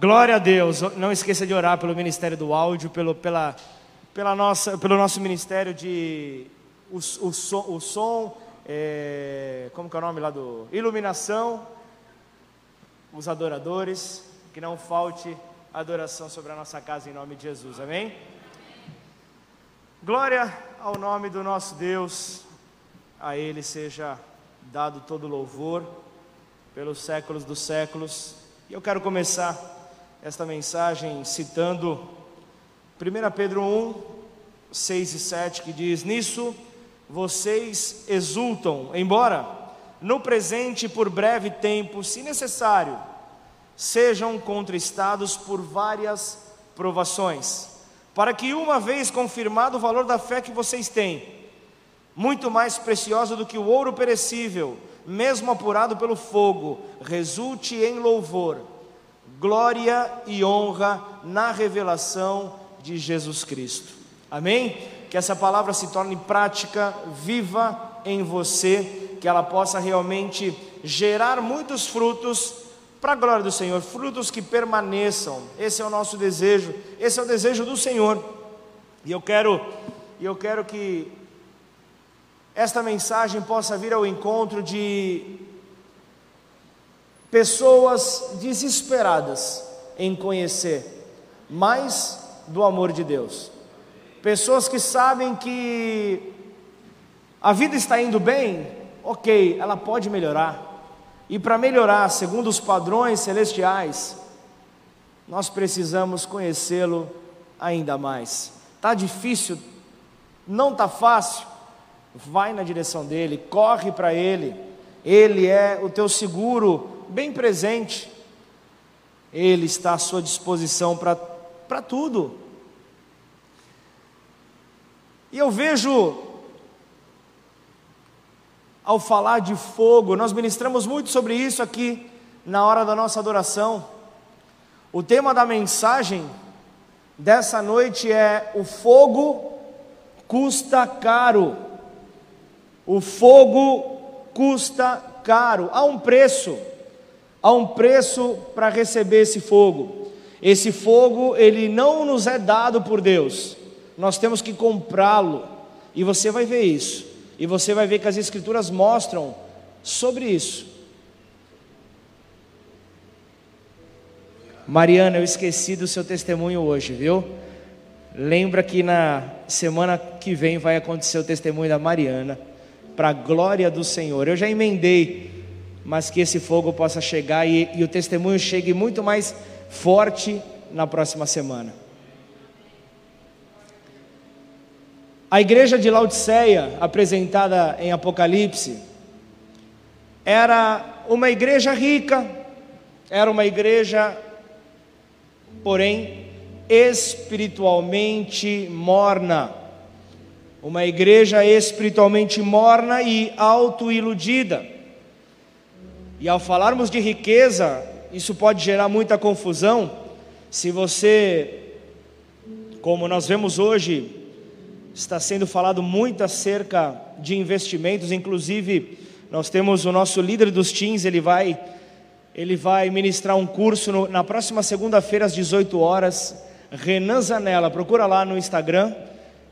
Glória a Deus. Não esqueça de orar pelo Ministério do Áudio, pelo, pela, pela nossa, pelo nosso ministério de o, o som, o som é, como que é o nome lá do iluminação, os adoradores, que não falte adoração sobre a nossa casa em nome de Jesus. Amém? Glória ao nome do nosso Deus. A ele seja dado todo louvor pelos séculos dos séculos. E eu quero começar esta mensagem citando 1 Pedro 1, 6 e 7, que diz: Nisso vocês exultam, embora no presente por breve tempo, se necessário, sejam contristados por várias provações, para que, uma vez confirmado o valor da fé que vocês têm, muito mais preciosa do que o ouro perecível, mesmo apurado pelo fogo, resulte em louvor, glória e honra na revelação de Jesus Cristo. Amém? Que essa palavra se torne prática, viva em você, que ela possa realmente gerar muitos frutos para a glória do Senhor, frutos que permaneçam. Esse é o nosso desejo, esse é o desejo do Senhor. E eu quero, eu quero que esta mensagem possa vir ao encontro de pessoas desesperadas em conhecer mais do amor de Deus. Pessoas que sabem que a vida está indo bem, ok, ela pode melhorar. E para melhorar, segundo os padrões celestiais, nós precisamos conhecê-lo ainda mais. Tá difícil? Não tá fácil? vai na direção dele, corre para ele, ele é o teu seguro bem presente, ele está à sua disposição para tudo. E eu vejo, ao falar de fogo, nós ministramos muito sobre isso aqui na hora da nossa adoração. O tema da mensagem dessa noite é: o fogo custa caro. O fogo custa caro, há um preço, há um preço para receber esse fogo. Esse fogo, ele não nos é dado por Deus, nós temos que comprá-lo, e você vai ver isso, e você vai ver que as Escrituras mostram sobre isso. Mariana, eu esqueci do seu testemunho hoje, viu? Lembra que na semana que vem vai acontecer o testemunho da Mariana para a glória do Senhor. Eu já emendei, mas que esse fogo possa chegar e, e o testemunho chegue muito mais forte na próxima semana. A igreja de Laodiceia, apresentada em Apocalipse, era uma igreja rica, era uma igreja, porém, espiritualmente morna uma igreja espiritualmente morna e autoiludida. E ao falarmos de riqueza, isso pode gerar muita confusão. Se você, como nós vemos hoje, está sendo falado muito acerca de investimentos, inclusive nós temos o nosso líder dos teens, ele vai ele vai ministrar um curso no, na próxima segunda-feira às 18 horas. Renan Zanella, procura lá no Instagram.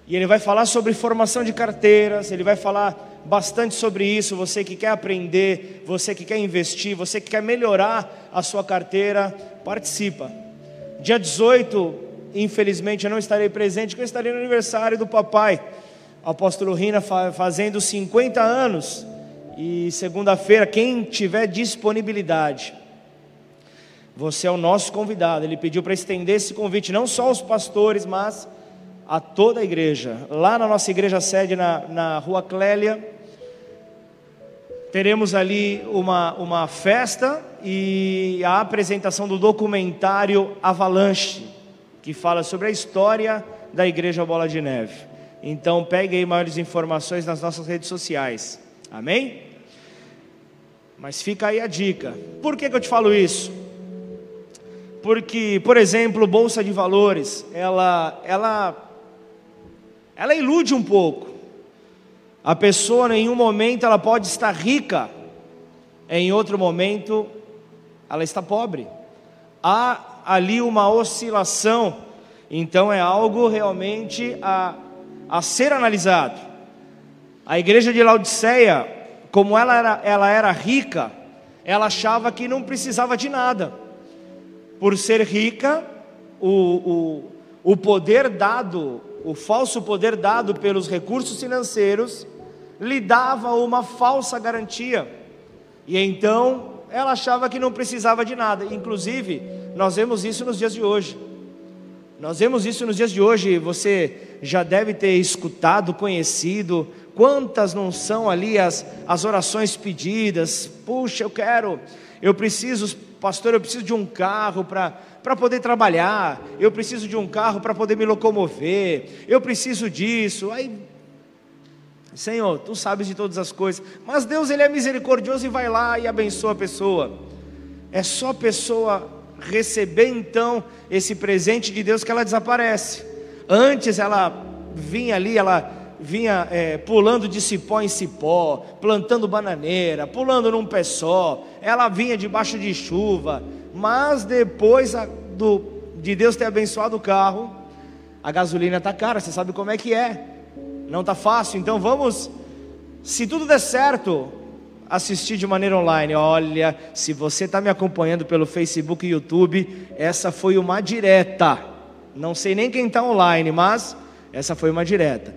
E ele vai falar sobre formação de carteiras, ele vai falar bastante sobre isso. Você que quer aprender, você que quer investir, você que quer melhorar a sua carteira, participa. Dia 18, infelizmente eu não estarei presente, porque eu estarei no aniversário do papai, apóstolo Rina fazendo 50 anos. E segunda-feira, quem tiver disponibilidade, você é o nosso convidado. Ele pediu para estender esse convite não só aos pastores, mas a toda a igreja. Lá na nossa igreja sede, na, na rua Clélia, teremos ali uma, uma festa e a apresentação do documentário Avalanche, que fala sobre a história da Igreja Bola de Neve. Então pegue aí maiores informações nas nossas redes sociais. Amém? Mas fica aí a dica. Por que, que eu te falo isso? Porque, por exemplo, bolsa de valores, ela, ela ela ilude um pouco. A pessoa em um momento ela pode estar rica, em outro momento ela está pobre. há ali uma oscilação, então é algo realmente a, a ser analisado. A igreja de Laodiceia, como ela era, ela era rica, ela achava que não precisava de nada. Por ser rica, o, o, o poder dado, o falso poder dado pelos recursos financeiros, lhe dava uma falsa garantia. E então ela achava que não precisava de nada. Inclusive, nós vemos isso nos dias de hoje. Nós vemos isso nos dias de hoje. Você já deve ter escutado, conhecido. Quantas não são ali as, as orações pedidas? Puxa, eu quero, eu preciso, pastor, eu preciso de um carro para poder trabalhar. Eu preciso de um carro para poder me locomover. Eu preciso disso. Aí Senhor, tu sabes de todas as coisas, mas Deus ele é misericordioso e vai lá e abençoa a pessoa. É só a pessoa receber então esse presente de Deus que ela desaparece. Antes ela vinha ali, ela vinha é, pulando de cipó em cipó, plantando bananeira, pulando num pé só, ela vinha debaixo de chuva, mas depois a, do, de Deus ter abençoado o carro, a gasolina está cara, você sabe como é que é. Não está fácil, então vamos, se tudo der certo, assistir de maneira online. Olha, se você está me acompanhando pelo Facebook e YouTube, essa foi uma direta. Não sei nem quem está online, mas essa foi uma direta.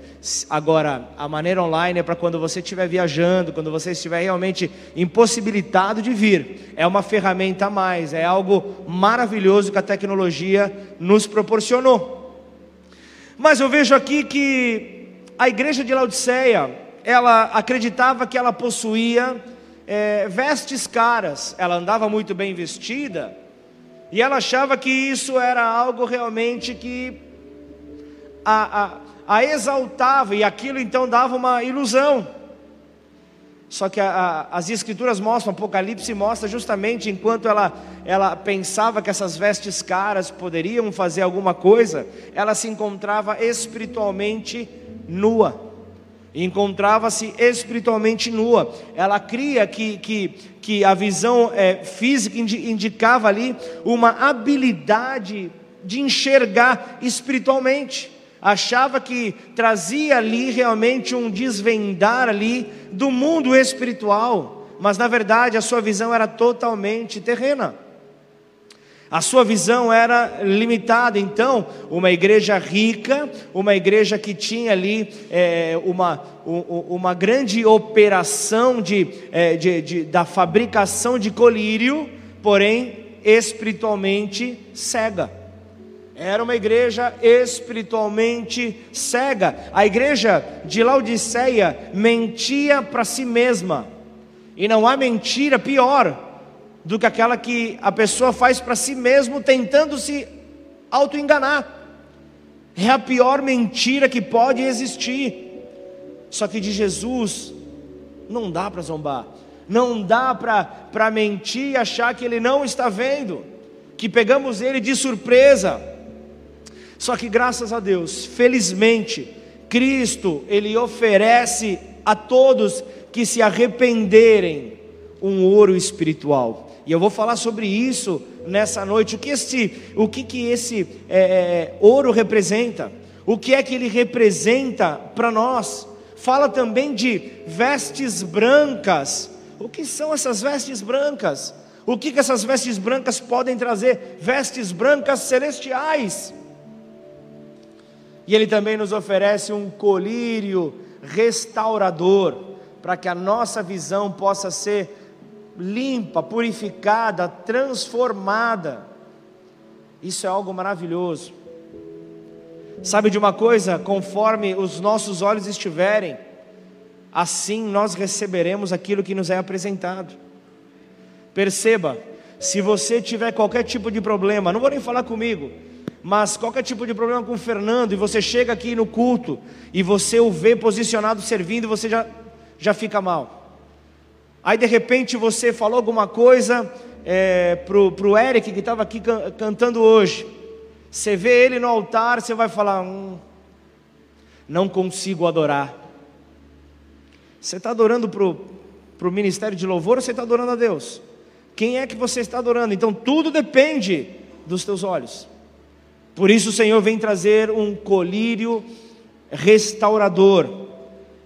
Agora, a maneira online é para quando você estiver viajando, quando você estiver realmente impossibilitado de vir. É uma ferramenta a mais, é algo maravilhoso que a tecnologia nos proporcionou. Mas eu vejo aqui que a igreja de Laodiceia, ela acreditava que ela possuía é, vestes caras, ela andava muito bem vestida, e ela achava que isso era algo realmente que a, a, a exaltava, e aquilo então dava uma ilusão. Só que a, as escrituras mostram, Apocalipse mostra justamente enquanto ela, ela pensava que essas vestes caras poderiam fazer alguma coisa, ela se encontrava espiritualmente nua, encontrava-se espiritualmente nua. Ela cria que, que, que a visão é, física indicava ali uma habilidade de enxergar espiritualmente. Achava que trazia ali realmente um desvendar ali do mundo espiritual, mas na verdade a sua visão era totalmente terrena. A sua visão era limitada, então, uma igreja rica, uma igreja que tinha ali é, uma, uma grande operação de, é, de, de, da fabricação de colírio, porém espiritualmente cega. Era uma igreja espiritualmente cega. A igreja de Laodiceia mentia para si mesma, e não há mentira pior do que aquela que a pessoa faz para si mesmo tentando se auto-enganar. É a pior mentira que pode existir. Só que de Jesus não dá para zombar, não dá para mentir e achar que ele não está vendo, que pegamos ele de surpresa. Só que graças a Deus, felizmente, Cristo, ele oferece a todos que se arrependerem um ouro espiritual. E eu vou falar sobre isso nessa noite. O que esse, o que, que esse é, é, ouro representa? O que é que ele representa para nós? Fala também de vestes brancas. O que são essas vestes brancas? O que, que essas vestes brancas podem trazer? Vestes brancas celestiais. E ele também nos oferece um colírio restaurador, para que a nossa visão possa ser limpa, purificada, transformada. Isso é algo maravilhoso. Sabe de uma coisa? Conforme os nossos olhos estiverem, assim nós receberemos aquilo que nos é apresentado. Perceba, se você tiver qualquer tipo de problema, não vou nem falar comigo, mas qualquer tipo de problema com o Fernando, e você chega aqui no culto e você o vê posicionado servindo, você já, já fica mal. Aí de repente você falou alguma coisa é, pro, pro Eric que estava aqui can, cantando hoje. Você vê ele no altar, você vai falar: hum, não consigo adorar. Você está adorando para o ministério de louvor ou você está adorando a Deus? Quem é que você está adorando? Então tudo depende dos teus olhos. Por isso o Senhor vem trazer um colírio restaurador.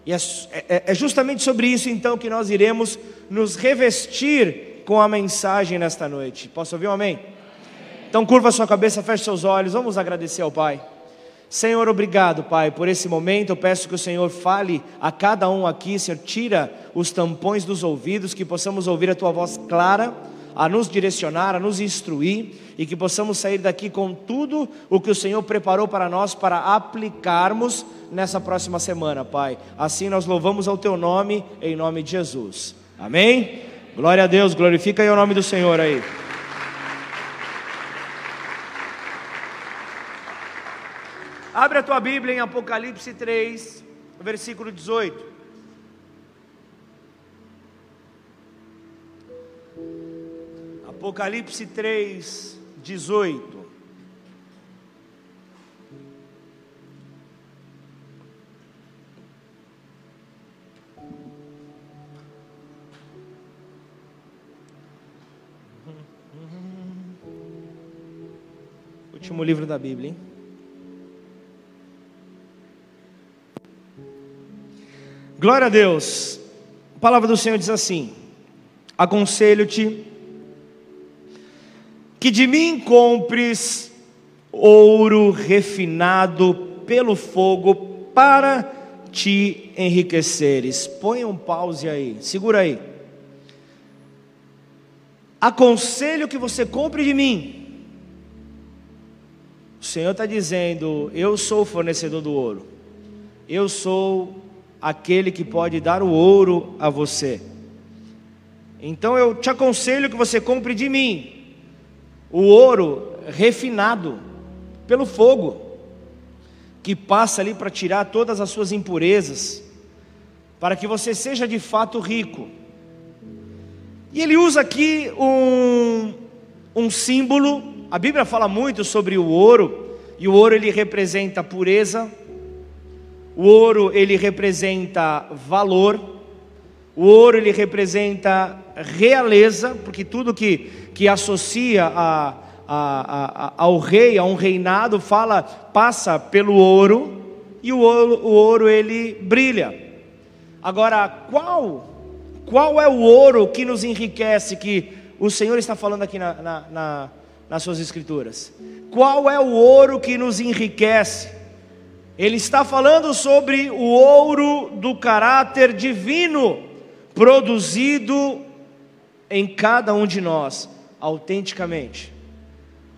E é, é, é justamente sobre isso então que nós iremos nos revestir com a mensagem nesta noite. Posso ouvir um amém? Então curva sua cabeça, feche seus olhos, vamos agradecer ao Pai. Senhor, obrigado, Pai, por esse momento. Eu peço que o Senhor fale a cada um aqui, Senhor, tira os tampões dos ouvidos, que possamos ouvir a tua voz clara, a nos direcionar, a nos instruir e que possamos sair daqui com tudo o que o Senhor preparou para nós para aplicarmos nessa próxima semana, Pai. Assim nós louvamos ao teu nome, em nome de Jesus. Amém? Glória a Deus, glorifica aí o nome do Senhor aí. Abre a tua Bíblia em Apocalipse 3, versículo 18. Apocalipse 3, 18. Último livro da Bíblia, hein? Glória a Deus. A palavra do Senhor diz assim: Aconselho-te que de mim compres ouro refinado pelo fogo para te enriqueceres. Põe um pause aí, segura aí. Aconselho que você compre de mim. O Senhor está dizendo: Eu sou o fornecedor do ouro, eu sou aquele que pode dar o ouro a você. Então eu te aconselho que você compre de mim o ouro refinado pelo fogo, que passa ali para tirar todas as suas impurezas, para que você seja de fato rico. E ele usa aqui um, um símbolo, a Bíblia fala muito sobre o ouro, e o ouro ele representa pureza, o ouro ele representa valor, o ouro ele representa realeza, porque tudo que, que associa a, a, a, ao rei, a um reinado, fala, passa pelo ouro, e o ouro, o ouro ele brilha. Agora, qual, qual é o ouro que nos enriquece, que o Senhor está falando aqui na, na, na, nas suas escrituras? Qual é o ouro que nos enriquece? Ele está falando sobre o ouro do caráter divino, produzido em cada um de nós, autenticamente.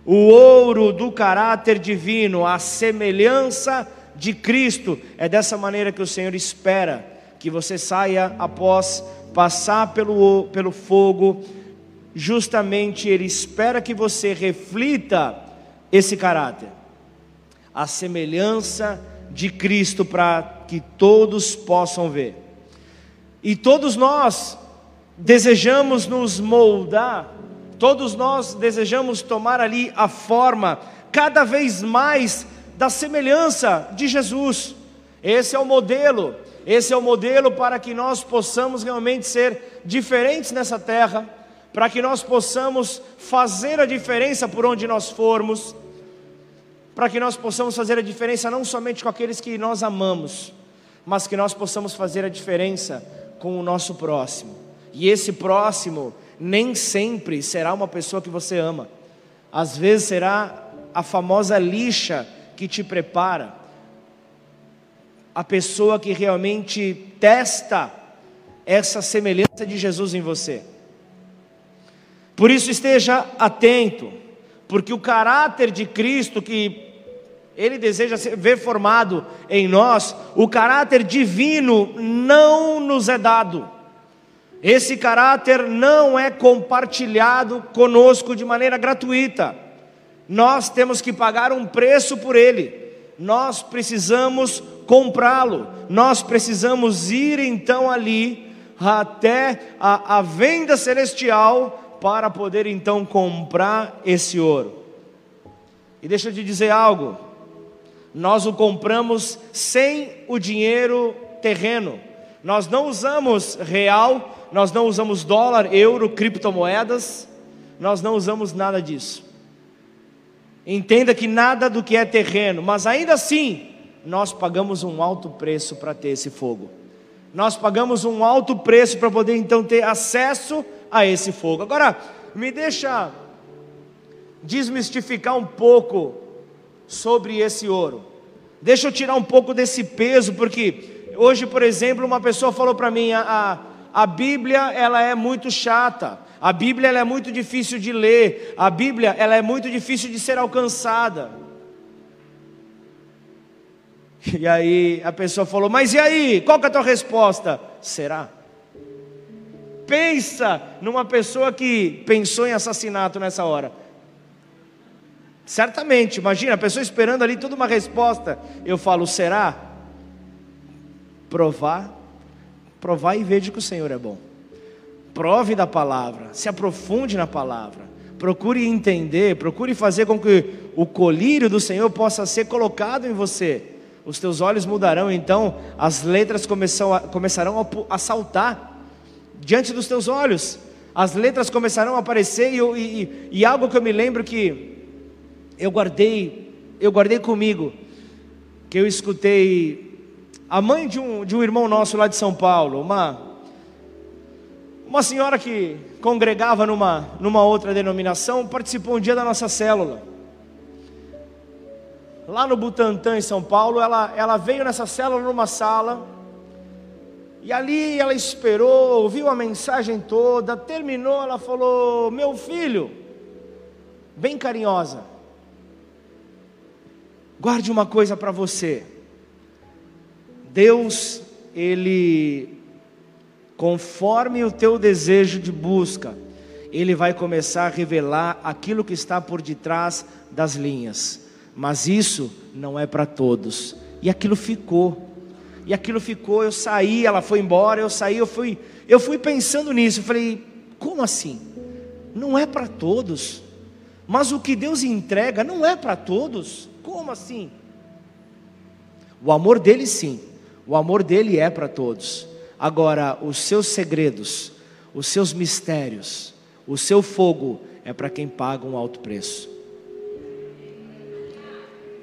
O ouro do caráter divino, a semelhança de Cristo, é dessa maneira que o Senhor espera que você saia após passar pelo, pelo fogo, justamente Ele espera que você reflita esse caráter a semelhança de Cristo para que todos possam ver. E todos nós desejamos nos moldar, todos nós desejamos tomar ali a forma cada vez mais da semelhança de Jesus. Esse é o modelo, esse é o modelo para que nós possamos realmente ser diferentes nessa terra, para que nós possamos fazer a diferença por onde nós formos para que nós possamos fazer a diferença não somente com aqueles que nós amamos, mas que nós possamos fazer a diferença com o nosso próximo. E esse próximo nem sempre será uma pessoa que você ama, às vezes será a famosa lixa que te prepara, a pessoa que realmente testa essa semelhança de Jesus em você. Por isso esteja atento, porque o caráter de Cristo que ele deseja ver formado em nós, o caráter divino não nos é dado. Esse caráter não é compartilhado conosco de maneira gratuita. Nós temos que pagar um preço por ele. Nós precisamos comprá-lo. Nós precisamos ir então ali até a, a venda celestial para poder então comprar esse ouro. E deixa eu te dizer algo nós o compramos sem o dinheiro terreno. Nós não usamos real, nós não usamos dólar, euro, criptomoedas, nós não usamos nada disso. Entenda que nada do que é terreno, mas ainda assim, nós pagamos um alto preço para ter esse fogo. Nós pagamos um alto preço para poder então ter acesso a esse fogo. Agora, me deixa desmistificar um pouco sobre esse ouro. Deixa eu tirar um pouco desse peso, porque hoje, por exemplo, uma pessoa falou para mim: a, a, a Bíblia ela é muito chata. A Bíblia ela é muito difícil de ler, a Bíblia ela é muito difícil de ser alcançada. E aí a pessoa falou: Mas e aí? Qual que é a tua resposta? Será? Pensa numa pessoa que pensou em assassinato nessa hora. Certamente, imagina a pessoa esperando ali toda uma resposta. Eu falo: Será? Provar, provar e veja que o Senhor é bom. Prove da palavra, se aprofunde na palavra, procure entender, procure fazer com que o colírio do Senhor possa ser colocado em você. Os teus olhos mudarão, então as letras começarão a saltar diante dos teus olhos, as letras começarão a aparecer, e, e, e algo que eu me lembro que eu guardei, eu guardei comigo, que eu escutei a mãe de um, de um irmão nosso lá de São Paulo, uma uma senhora que congregava numa, numa outra denominação participou um dia da nossa célula. Lá no Butantã, em São Paulo, ela, ela veio nessa célula numa sala. E ali ela esperou, ouviu a mensagem toda, terminou, ela falou: Meu filho, bem carinhosa, guarde uma coisa para você. Deus, Ele conforme o teu desejo de busca, ele vai começar a revelar aquilo que está por detrás das linhas. Mas isso não é para todos. E aquilo ficou. E aquilo ficou, eu saí, ela foi embora, eu saí, eu fui, eu fui pensando nisso, eu falei, como assim? Não é para todos. Mas o que Deus entrega não é para todos. Como assim? O amor dele sim. O amor dele é para todos. Agora, os seus segredos, os seus mistérios, o seu fogo é para quem paga um alto preço.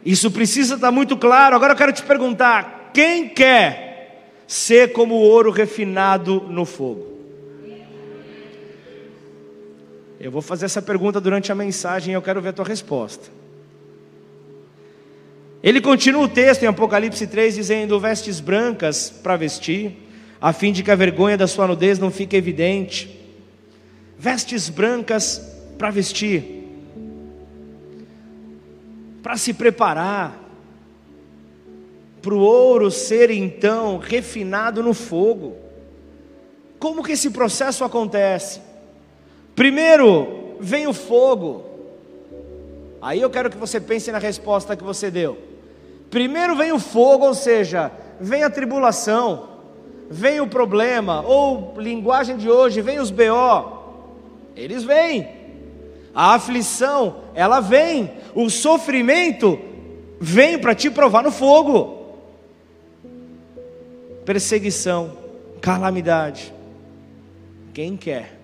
Isso precisa estar muito claro. Agora eu quero te perguntar: quem quer ser como o ouro refinado no fogo? Eu vou fazer essa pergunta durante a mensagem e eu quero ver a tua resposta. Ele continua o texto em Apocalipse 3 dizendo: vestes brancas para vestir a fim de que a vergonha da sua nudez não fique evidente. Vestes brancas para vestir, para se preparar, para o ouro ser então refinado no fogo. Como que esse processo acontece? Primeiro vem o fogo. Aí eu quero que você pense na resposta que você deu. Primeiro vem o fogo, ou seja, vem a tribulação vem o problema, ou linguagem de hoje, vem os BO, eles vêm. A aflição, ela vem. O sofrimento vem para te provar no fogo. Perseguição, calamidade. Quem quer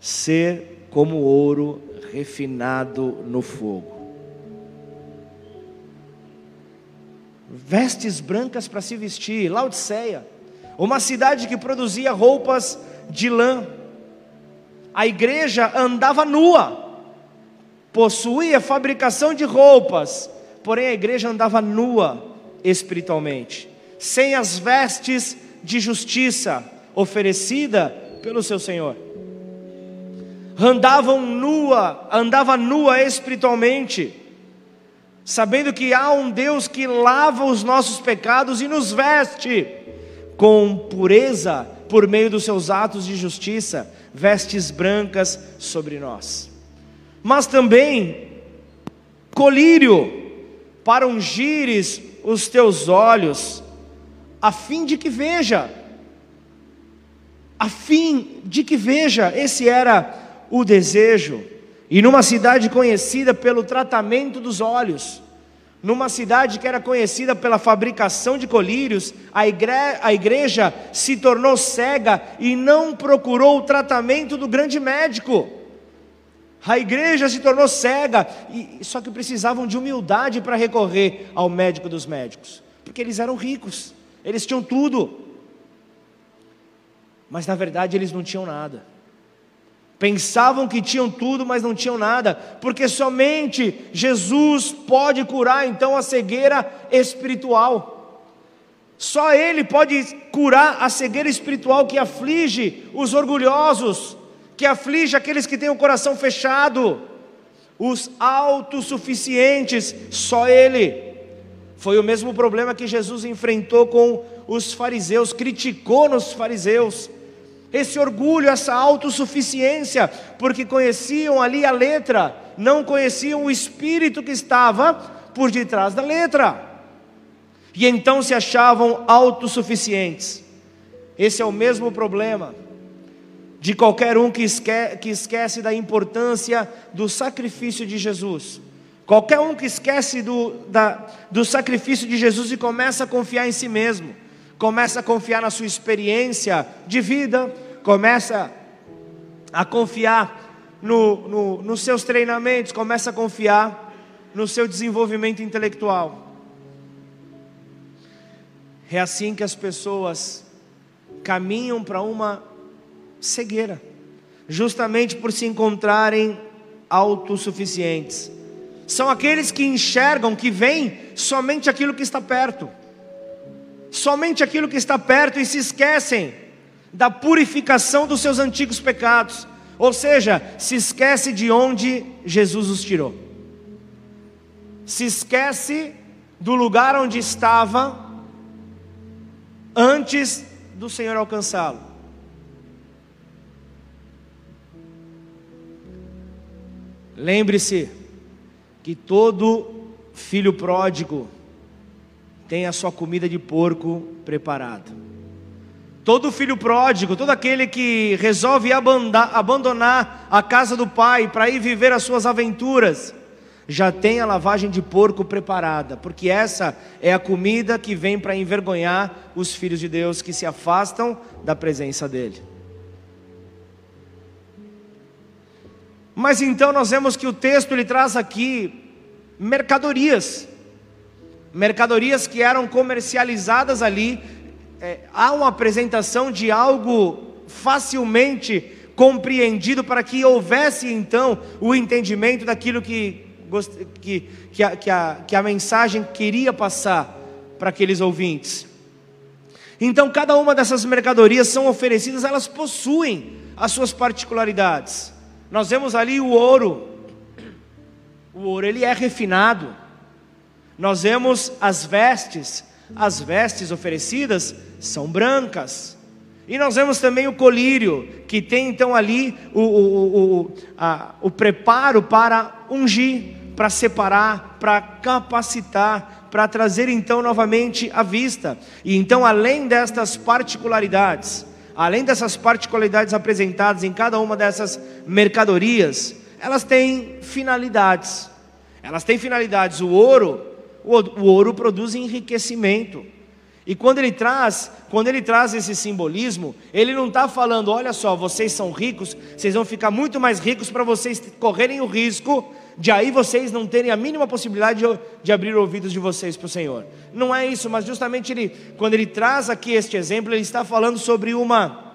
ser como ouro refinado no fogo? Vestes brancas para se vestir, Laodiceia uma cidade que produzia roupas de lã. A igreja andava nua, possuía fabricação de roupas, porém a igreja andava nua espiritualmente, sem as vestes de justiça oferecida pelo seu Senhor. Andavam nua, andava nua espiritualmente, sabendo que há um Deus que lava os nossos pecados e nos veste com pureza por meio dos seus atos de justiça, vestes brancas sobre nós. Mas também colírio para ungires os teus olhos, a fim de que veja, a fim de que veja, esse era o desejo. E numa cidade conhecida pelo tratamento dos olhos, numa cidade que era conhecida pela fabricação de colírios, a, igre a igreja se tornou cega e não procurou o tratamento do grande médico. A igreja se tornou cega, e, só que precisavam de humildade para recorrer ao médico dos médicos, porque eles eram ricos, eles tinham tudo, mas na verdade eles não tinham nada. Pensavam que tinham tudo, mas não tinham nada, porque somente Jesus pode curar então a cegueira espiritual. Só Ele pode curar a cegueira espiritual que aflige os orgulhosos, que aflige aqueles que têm o coração fechado, os autossuficientes, só Ele. Foi o mesmo problema que Jesus enfrentou com os fariseus, criticou nos fariseus esse orgulho, essa autossuficiência, porque conheciam ali a letra, não conheciam o espírito que estava por detrás da letra, e então se achavam autossuficientes. Esse é o mesmo problema de qualquer um que esquece, que esquece da importância do sacrifício de Jesus. Qualquer um que esquece do, da, do sacrifício de Jesus e começa a confiar em si mesmo começa a confiar na sua experiência de vida, começa a confiar no, no, nos seus treinamentos, começa a confiar no seu desenvolvimento intelectual. É assim que as pessoas caminham para uma cegueira, justamente por se encontrarem autossuficientes. São aqueles que enxergam, que veem somente aquilo que está perto somente aquilo que está perto e se esquecem da purificação dos seus antigos pecados, ou seja, se esquece de onde Jesus os tirou, se esquece do lugar onde estava antes do Senhor alcançá-lo. Lembre-se que todo filho pródigo tem a sua comida de porco preparada. Todo filho pródigo, todo aquele que resolve abandonar a casa do pai para ir viver as suas aventuras, já tem a lavagem de porco preparada, porque essa é a comida que vem para envergonhar os filhos de Deus que se afastam da presença dele. Mas então nós vemos que o texto ele traz aqui mercadorias mercadorias que eram comercializadas ali. É, há uma apresentação de algo facilmente compreendido para que houvesse então o entendimento daquilo que, que, que, a, que, a, que a mensagem queria passar para aqueles ouvintes. Então, cada uma dessas mercadorias são oferecidas, elas possuem as suas particularidades. Nós vemos ali o ouro. O ouro ele é refinado. Nós vemos as vestes, as vestes oferecidas são brancas. E nós vemos também o colírio, que tem então ali o, o, o, a, o preparo para ungir, para separar, para capacitar, para trazer então novamente a vista. E então, além destas particularidades, além dessas particularidades apresentadas em cada uma dessas mercadorias, elas têm finalidades. Elas têm finalidades. O ouro o ouro produz enriquecimento. E quando ele traz, quando ele traz esse simbolismo, ele não está falando, olha só, vocês são ricos, vocês vão ficar muito mais ricos para vocês correrem o risco de aí vocês não terem a mínima possibilidade de, de abrir ouvidos de vocês para o Senhor. Não é isso, mas justamente ele, quando ele traz aqui este exemplo, ele está falando sobre uma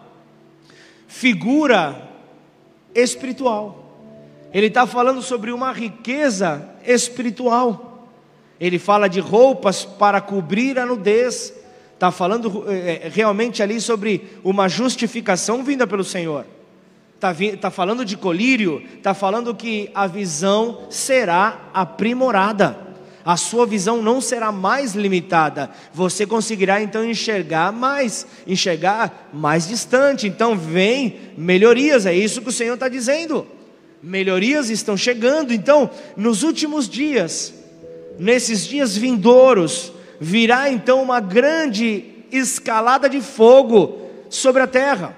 figura espiritual. Ele está falando sobre uma riqueza espiritual. Ele fala de roupas para cobrir a nudez. Está falando é, realmente ali sobre uma justificação vinda pelo Senhor. Está tá falando de colírio, está falando que a visão será aprimorada. A sua visão não será mais limitada. Você conseguirá então enxergar mais, enxergar mais distante. Então vem melhorias, é isso que o Senhor está dizendo. Melhorias estão chegando. Então, nos últimos dias, nesses dias vindouros, virá então uma grande escalada de fogo sobre a terra.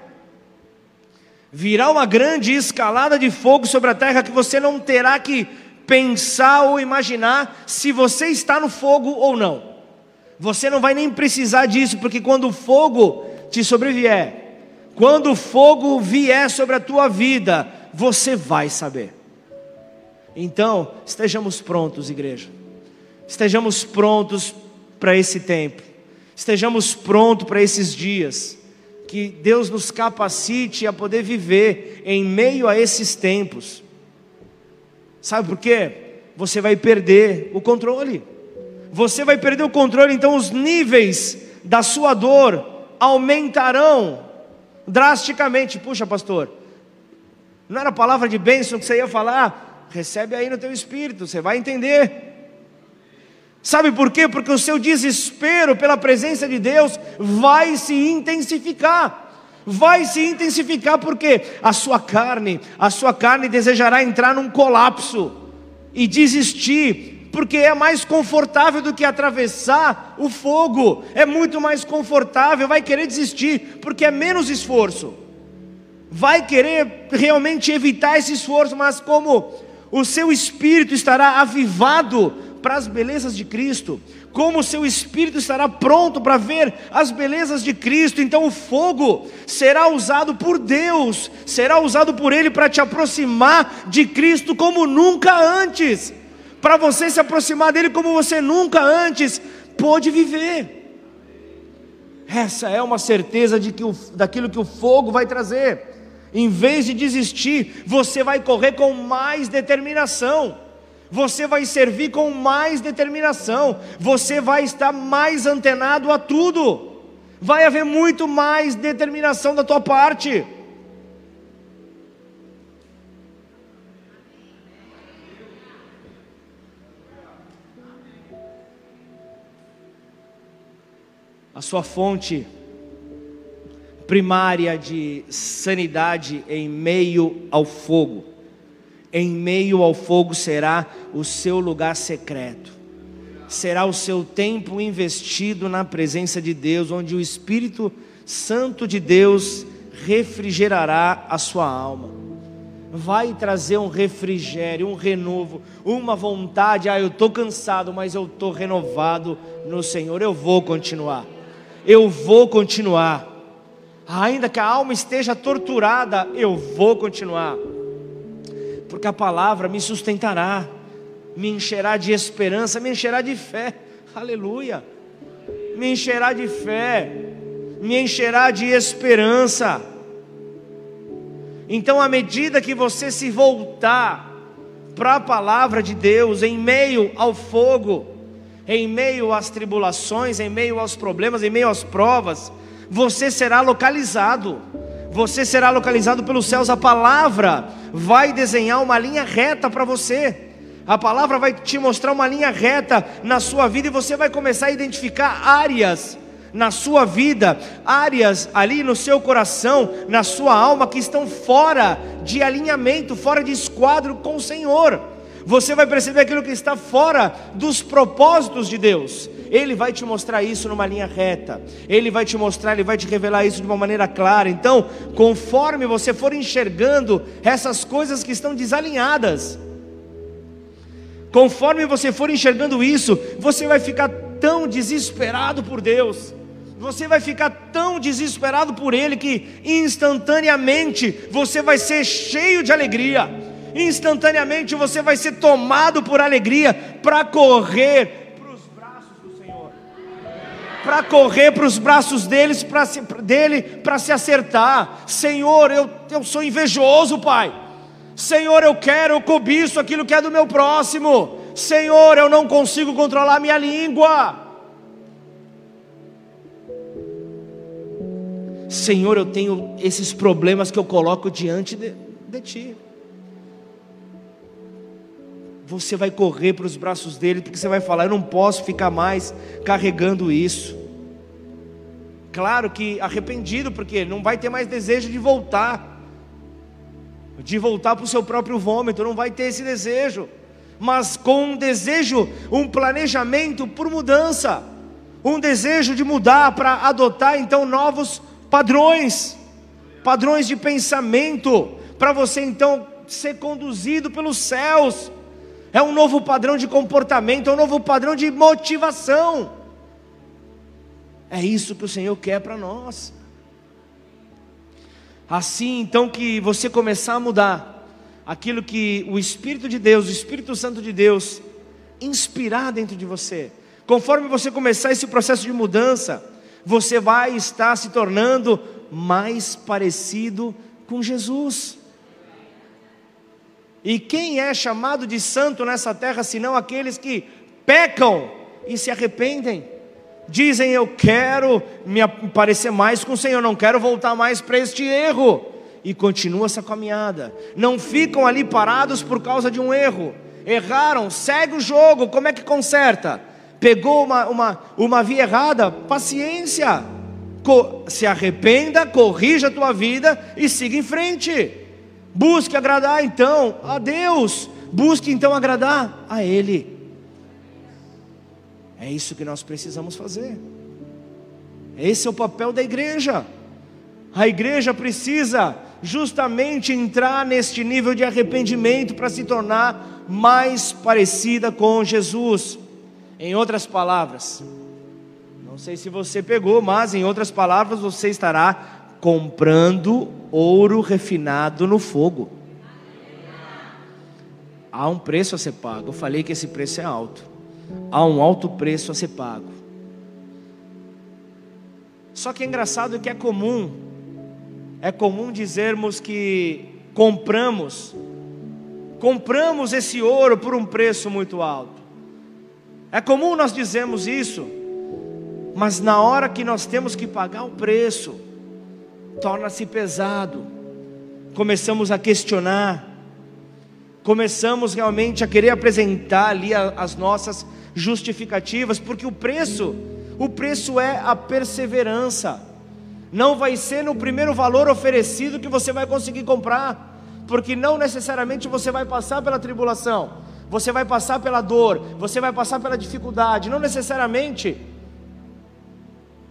Virá uma grande escalada de fogo sobre a terra que você não terá que pensar ou imaginar se você está no fogo ou não. Você não vai nem precisar disso, porque quando o fogo te sobrevier, quando o fogo vier sobre a tua vida, você vai saber. Então, estejamos prontos, igreja. Estejamos prontos para esse tempo. Estejamos prontos para esses dias. Que Deus nos capacite a poder viver em meio a esses tempos. Sabe por quê? Você vai perder o controle. Você vai perder o controle, então os níveis da sua dor aumentarão drasticamente. Puxa, pastor, não era palavra de bênção que você ia falar? Recebe aí no teu espírito, você vai entender. Sabe por quê? Porque o seu desespero pela presença de Deus vai se intensificar. Vai se intensificar porque a sua carne, a sua carne desejará entrar num colapso e desistir, porque é mais confortável do que atravessar o fogo. É muito mais confortável, vai querer desistir, porque é menos esforço. Vai querer realmente evitar esse esforço, mas como o seu espírito estará avivado para as belezas de Cristo, como o seu espírito estará pronto para ver as belezas de Cristo, então o fogo será usado por Deus, será usado por Ele para te aproximar de Cristo como nunca antes, para você se aproximar dele como você nunca antes pôde viver. Essa é uma certeza de que o, daquilo que o fogo vai trazer. Em vez de desistir, você vai correr com mais determinação você vai servir com mais determinação, você vai estar mais antenado a tudo, vai haver muito mais determinação da tua parte. A sua fonte primária de sanidade em meio ao fogo em meio ao fogo será o seu lugar secreto, será o seu tempo investido na presença de Deus, onde o Espírito Santo de Deus refrigerará a sua alma. Vai trazer um refrigério, um renovo, uma vontade. Ah, eu estou cansado, mas eu estou renovado no Senhor. Eu vou continuar. Eu vou continuar. Ainda que a alma esteja torturada, eu vou continuar porque a palavra me sustentará, me encherá de esperança, me encherá de fé, aleluia, me encherá de fé, me encherá de esperança. Então, à medida que você se voltar para a palavra de Deus, em meio ao fogo, em meio às tribulações, em meio aos problemas, em meio às provas, você será localizado você será localizado pelos céus. A palavra vai desenhar uma linha reta para você. A palavra vai te mostrar uma linha reta na sua vida e você vai começar a identificar áreas na sua vida, áreas ali no seu coração, na sua alma que estão fora de alinhamento, fora de esquadro com o Senhor. Você vai perceber aquilo que está fora dos propósitos de Deus. Ele vai te mostrar isso numa linha reta. Ele vai te mostrar, ele vai te revelar isso de uma maneira clara. Então, conforme você for enxergando essas coisas que estão desalinhadas, conforme você for enxergando isso, você vai ficar tão desesperado por Deus. Você vai ficar tão desesperado por Ele que instantaneamente você vai ser cheio de alegria, instantaneamente você vai ser tomado por alegria para correr para correr para os braços deles, pra se, dele para se acertar. Senhor, eu, eu sou invejoso, Pai. Senhor, eu quero, eu cobiço aquilo que é do meu próximo. Senhor, eu não consigo controlar minha língua. Senhor, eu tenho esses problemas que eu coloco diante de, de Ti. Você vai correr para os braços dele, porque você vai falar: Eu não posso ficar mais carregando isso. Claro que arrependido, porque não vai ter mais desejo de voltar, de voltar para o seu próprio vômito, não vai ter esse desejo, mas com um desejo, um planejamento por mudança, um desejo de mudar para adotar então novos padrões, padrões de pensamento, para você então ser conduzido pelos céus. É um novo padrão de comportamento, é um novo padrão de motivação. É isso que o Senhor quer para nós. Assim, então, que você começar a mudar, aquilo que o Espírito de Deus, o Espírito Santo de Deus, inspirar dentro de você. Conforme você começar esse processo de mudança, você vai estar se tornando mais parecido com Jesus. E quem é chamado de santo nessa terra, senão aqueles que pecam e se arrependem? Dizem, eu quero me parecer mais com o Senhor, não quero voltar mais para este erro. E continua essa caminhada. Não ficam ali parados por causa de um erro. Erraram, segue o jogo, como é que conserta? Pegou uma, uma, uma via errada, paciência. Se arrependa, corrija a tua vida e siga em frente. Busque agradar então a Deus. Busque então agradar a Ele. É isso que nós precisamos fazer. Esse é o papel da igreja. A igreja precisa justamente entrar neste nível de arrependimento para se tornar mais parecida com Jesus. Em outras palavras, não sei se você pegou, mas em outras palavras, você estará comprando ouro refinado no fogo. Há um preço a ser pago. Eu falei que esse preço é alto há um alto preço a ser pago. Só que é engraçado que é comum, é comum dizermos que compramos, compramos esse ouro por um preço muito alto. É comum nós dizermos isso, mas na hora que nós temos que pagar o preço, torna-se pesado. Começamos a questionar, começamos realmente a querer apresentar ali as nossas justificativas, porque o preço, o preço é a perseverança. Não vai ser no primeiro valor oferecido que você vai conseguir comprar, porque não necessariamente você vai passar pela tribulação, você vai passar pela dor, você vai passar pela dificuldade, não necessariamente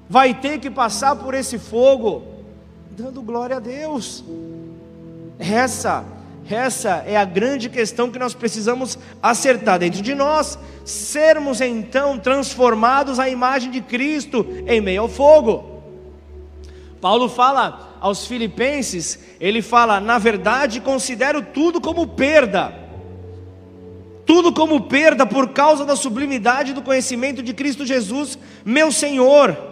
vai ter que passar por esse fogo, dando glória a Deus. Essa essa é a grande questão que nós precisamos acertar dentro de nós, sermos então transformados à imagem de Cristo em meio ao fogo. Paulo fala aos Filipenses, ele fala: na verdade, considero tudo como perda, tudo como perda por causa da sublimidade do conhecimento de Cristo Jesus, meu Senhor.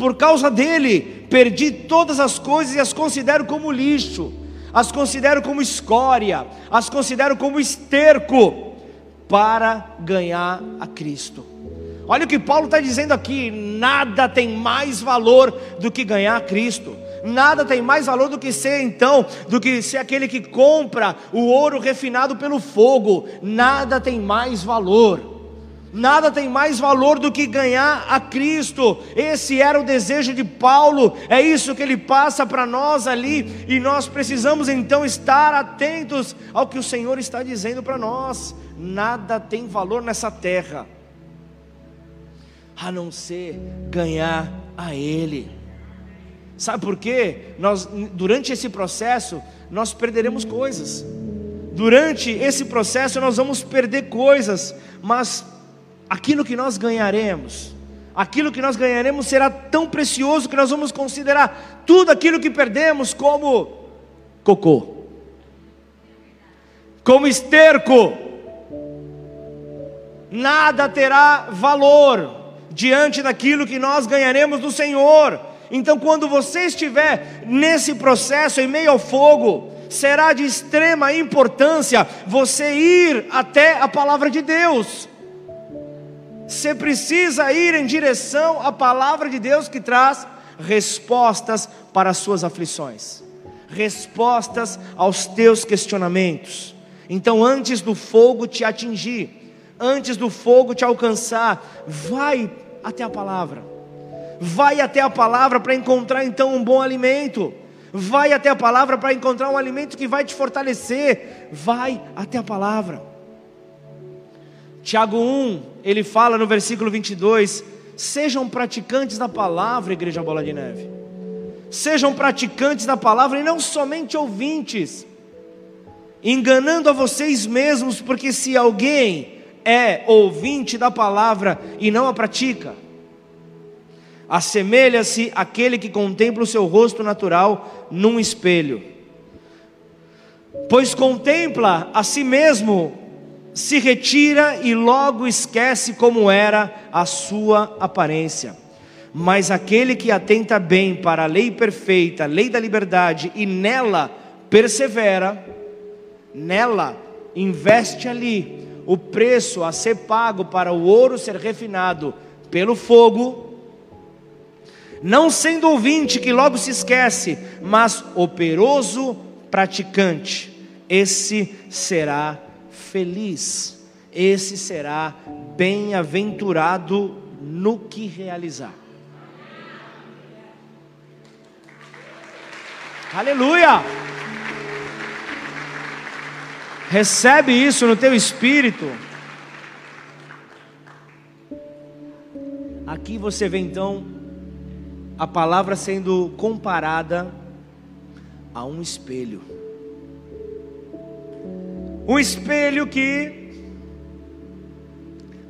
Por causa dele, perdi todas as coisas e as considero como lixo as considero como escória, as considero como esterco para ganhar a Cristo. Olha o que Paulo está dizendo aqui: nada tem mais valor do que ganhar a Cristo. Nada tem mais valor do que ser então, do que ser aquele que compra o ouro refinado pelo fogo. Nada tem mais valor. Nada tem mais valor do que ganhar a Cristo. Esse era o desejo de Paulo, é isso que ele passa para nós ali, e nós precisamos então estar atentos ao que o Senhor está dizendo para nós. Nada tem valor nessa terra, a não ser ganhar a Ele. Sabe por quê? Nós, durante esse processo, nós perderemos coisas. Durante esse processo, nós vamos perder coisas, mas aquilo que nós ganharemos, aquilo que nós ganharemos será tão precioso que nós vamos considerar tudo aquilo que perdemos como cocô, como esterco. Nada terá valor diante daquilo que nós ganharemos do Senhor. Então, quando você estiver nesse processo, em meio ao fogo, será de extrema importância você ir até a palavra de Deus você precisa ir em direção à palavra de Deus que traz respostas para as suas aflições, respostas aos teus questionamentos. Então, antes do fogo te atingir, antes do fogo te alcançar, vai até a palavra. Vai até a palavra para encontrar então um bom alimento. Vai até a palavra para encontrar um alimento que vai te fortalecer. Vai até a palavra. Tiago 1, ele fala no versículo 22: Sejam praticantes da palavra, Igreja Bola de Neve. Sejam praticantes da palavra e não somente ouvintes, enganando a vocês mesmos, porque se alguém é ouvinte da palavra e não a pratica, assemelha-se àquele que contempla o seu rosto natural num espelho pois contempla a si mesmo, se retira e logo esquece como era a sua aparência. Mas aquele que atenta bem para a lei perfeita, a lei da liberdade, e nela persevera, nela investe ali o preço a ser pago para o ouro ser refinado pelo fogo, não sendo ouvinte que logo se esquece, mas operoso praticante, esse será feliz, esse será bem-aventurado no que realizar. Aleluia! Recebe isso no teu espírito. Aqui você vê então a palavra sendo comparada a um espelho. Um espelho que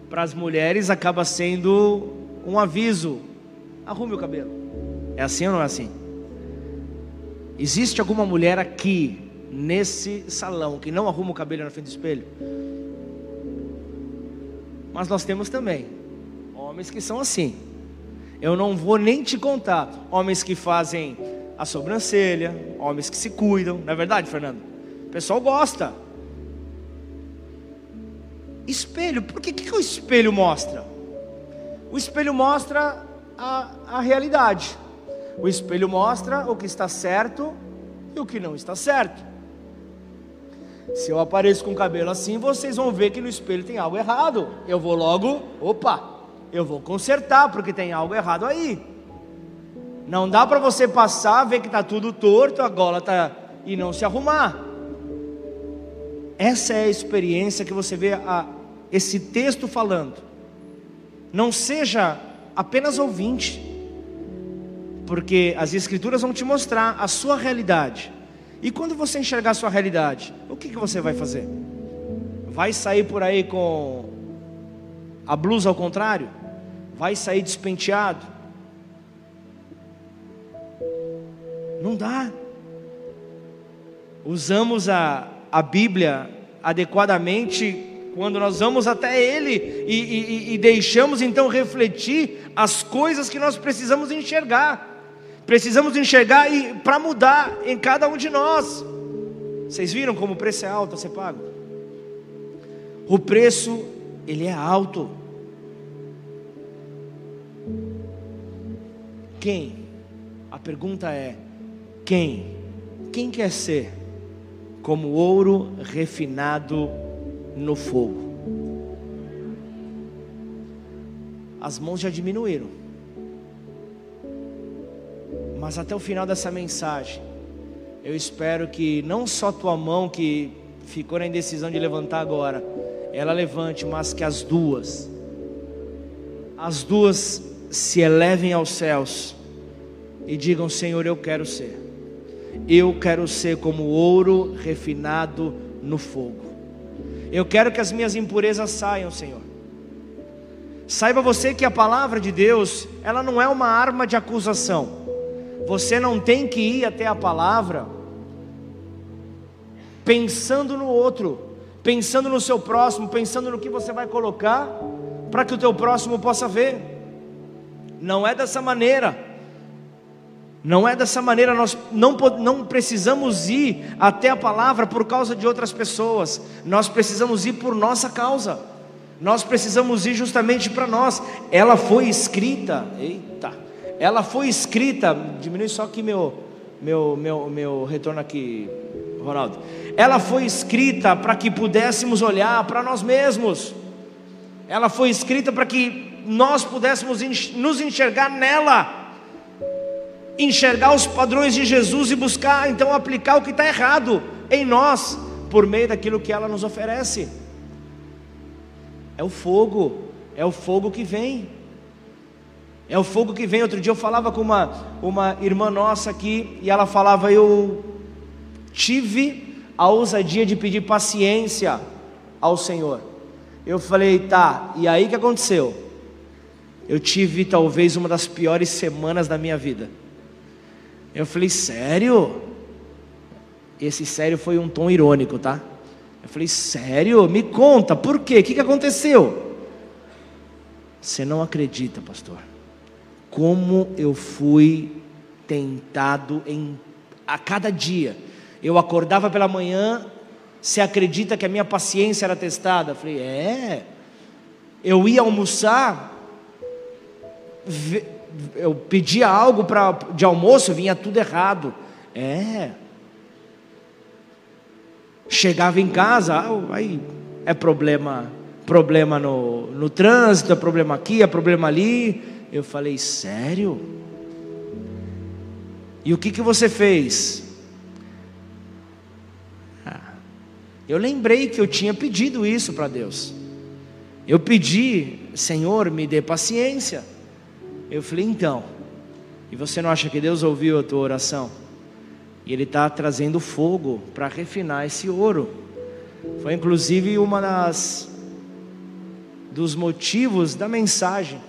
para as mulheres acaba sendo um aviso: arrume o cabelo. É assim ou não é assim? Existe alguma mulher aqui, nesse salão, que não arruma o cabelo na frente do espelho? Mas nós temos também homens que são assim. Eu não vou nem te contar. Homens que fazem a sobrancelha, homens que se cuidam, não é verdade, Fernando? O pessoal gosta. Espelho, por que, que o espelho mostra? O espelho mostra a, a realidade. O espelho mostra o que está certo e o que não está certo. Se eu apareço com o cabelo assim, vocês vão ver que no espelho tem algo errado. Eu vou logo, opa, eu vou consertar porque tem algo errado aí. Não dá para você passar, ver que está tudo torto, a gola está e não se arrumar. Essa é a experiência que você vê a, esse texto falando. Não seja apenas ouvinte porque as Escrituras vão te mostrar a sua realidade. E quando você enxergar a sua realidade, o que, que você vai fazer? Vai sair por aí com a blusa ao contrário? Vai sair despenteado? Não dá. Usamos a, a Bíblia adequadamente quando nós vamos até Ele e, e, e deixamos então refletir as coisas que nós precisamos enxergar. Precisamos enxergar para mudar em cada um de nós. Vocês viram como o preço é alto a ser pago? O preço ele é alto. Quem? A pergunta é: quem? Quem quer ser como ouro refinado no fogo? As mãos já diminuíram. Mas até o final dessa mensagem, eu espero que não só tua mão que ficou na indecisão de levantar agora, ela levante, mas que as duas, as duas se elevem aos céus e digam: Senhor, eu quero ser, eu quero ser como ouro refinado no fogo. Eu quero que as minhas impurezas saiam, Senhor. Saiba você que a palavra de Deus, ela não é uma arma de acusação. Você não tem que ir até a palavra pensando no outro, pensando no seu próximo, pensando no que você vai colocar para que o teu próximo possa ver. Não é dessa maneira. Não é dessa maneira, nós não, não precisamos ir até a palavra por causa de outras pessoas, nós precisamos ir por nossa causa, nós precisamos ir justamente para nós. Ela foi escrita, eita, ela foi escrita, diminui só aqui meu, meu, meu, meu retorno aqui, Ronaldo. Ela foi escrita para que pudéssemos olhar para nós mesmos. Ela foi escrita para que nós pudéssemos nos enxergar nela, enxergar os padrões de Jesus e buscar então aplicar o que está errado em nós, por meio daquilo que ela nos oferece. É o fogo, é o fogo que vem. É o fogo que vem. Outro dia eu falava com uma, uma irmã nossa aqui e ela falava: Eu tive a ousadia de pedir paciência ao Senhor. Eu falei: Tá, e aí que aconteceu? Eu tive talvez uma das piores semanas da minha vida. Eu falei: Sério? Esse sério foi um tom irônico, tá? Eu falei, sério? Me conta, por quê? O que, que aconteceu? Você não acredita, pastor. Como eu fui tentado em a cada dia. Eu acordava pela manhã, você acredita que a minha paciência era testada? Eu falei, é. Eu ia almoçar, eu pedia algo pra, de almoço, vinha tudo errado. É. Chegava em casa, ah, aí é problema, problema no, no trânsito, é problema aqui, é problema ali. Eu falei, sério? E o que, que você fez? Ah, eu lembrei que eu tinha pedido isso para Deus. Eu pedi, Senhor, me dê paciência. Eu falei, então. E você não acha que Deus ouviu a tua oração? E Ele está trazendo fogo para refinar esse ouro. Foi inclusive uma das dos motivos da mensagem.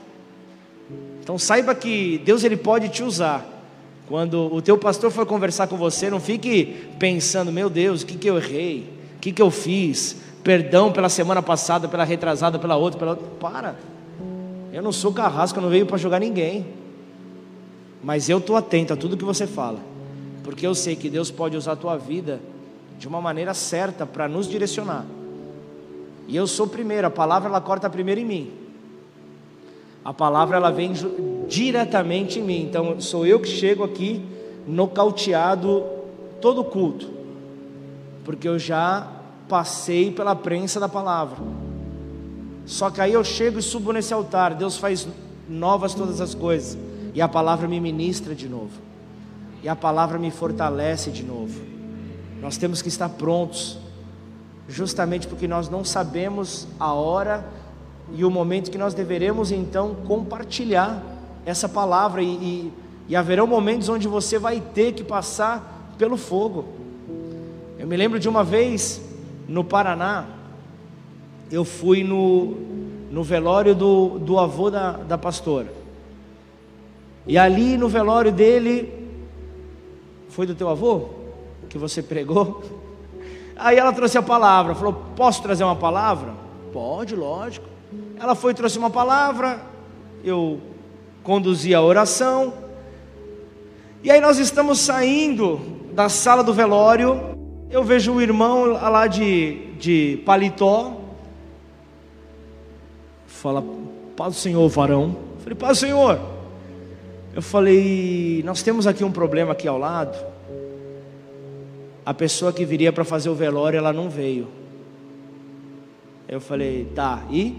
Então saiba que Deus ele pode te usar. Quando o teu pastor for conversar com você, não fique pensando, meu Deus, o que, que eu errei? O que, que eu fiz? Perdão pela semana passada, pela retrasada, pela outra, pela outra. Para. Eu não sou carrasco, eu não veio para jogar ninguém. Mas eu estou atento a tudo que você fala porque eu sei que Deus pode usar a tua vida de uma maneira certa para nos direcionar. E eu sou primeiro, a palavra ela corta primeiro em mim. A palavra ela vem diretamente em mim. Então sou eu que chego aqui nocauteado todo culto. Porque eu já passei pela prensa da palavra. Só que aí eu chego e subo nesse altar, Deus faz novas todas as coisas e a palavra me ministra de novo e a palavra me fortalece de novo. Nós temos que estar prontos, justamente porque nós não sabemos a hora e o momento que nós deveremos então compartilhar essa palavra, e, e, e haverão momentos onde você vai ter que passar pelo fogo. Eu me lembro de uma vez no Paraná, eu fui no, no velório do, do avô da, da pastora. E ali no velório dele, foi do teu avô que você pregou? Aí ela trouxe a palavra, falou: Posso trazer uma palavra? Pode, lógico. Ela foi trouxe uma palavra, eu conduzi a oração. E aí nós estamos saindo da sala do velório. Eu vejo o irmão lá de, de paletó. Fala, Paz do Senhor, varão. Eu falei, Paz do Senhor. Eu falei: Nós temos aqui um problema aqui ao lado. A pessoa que viria para fazer o velório, ela não veio. Eu falei: Tá, e?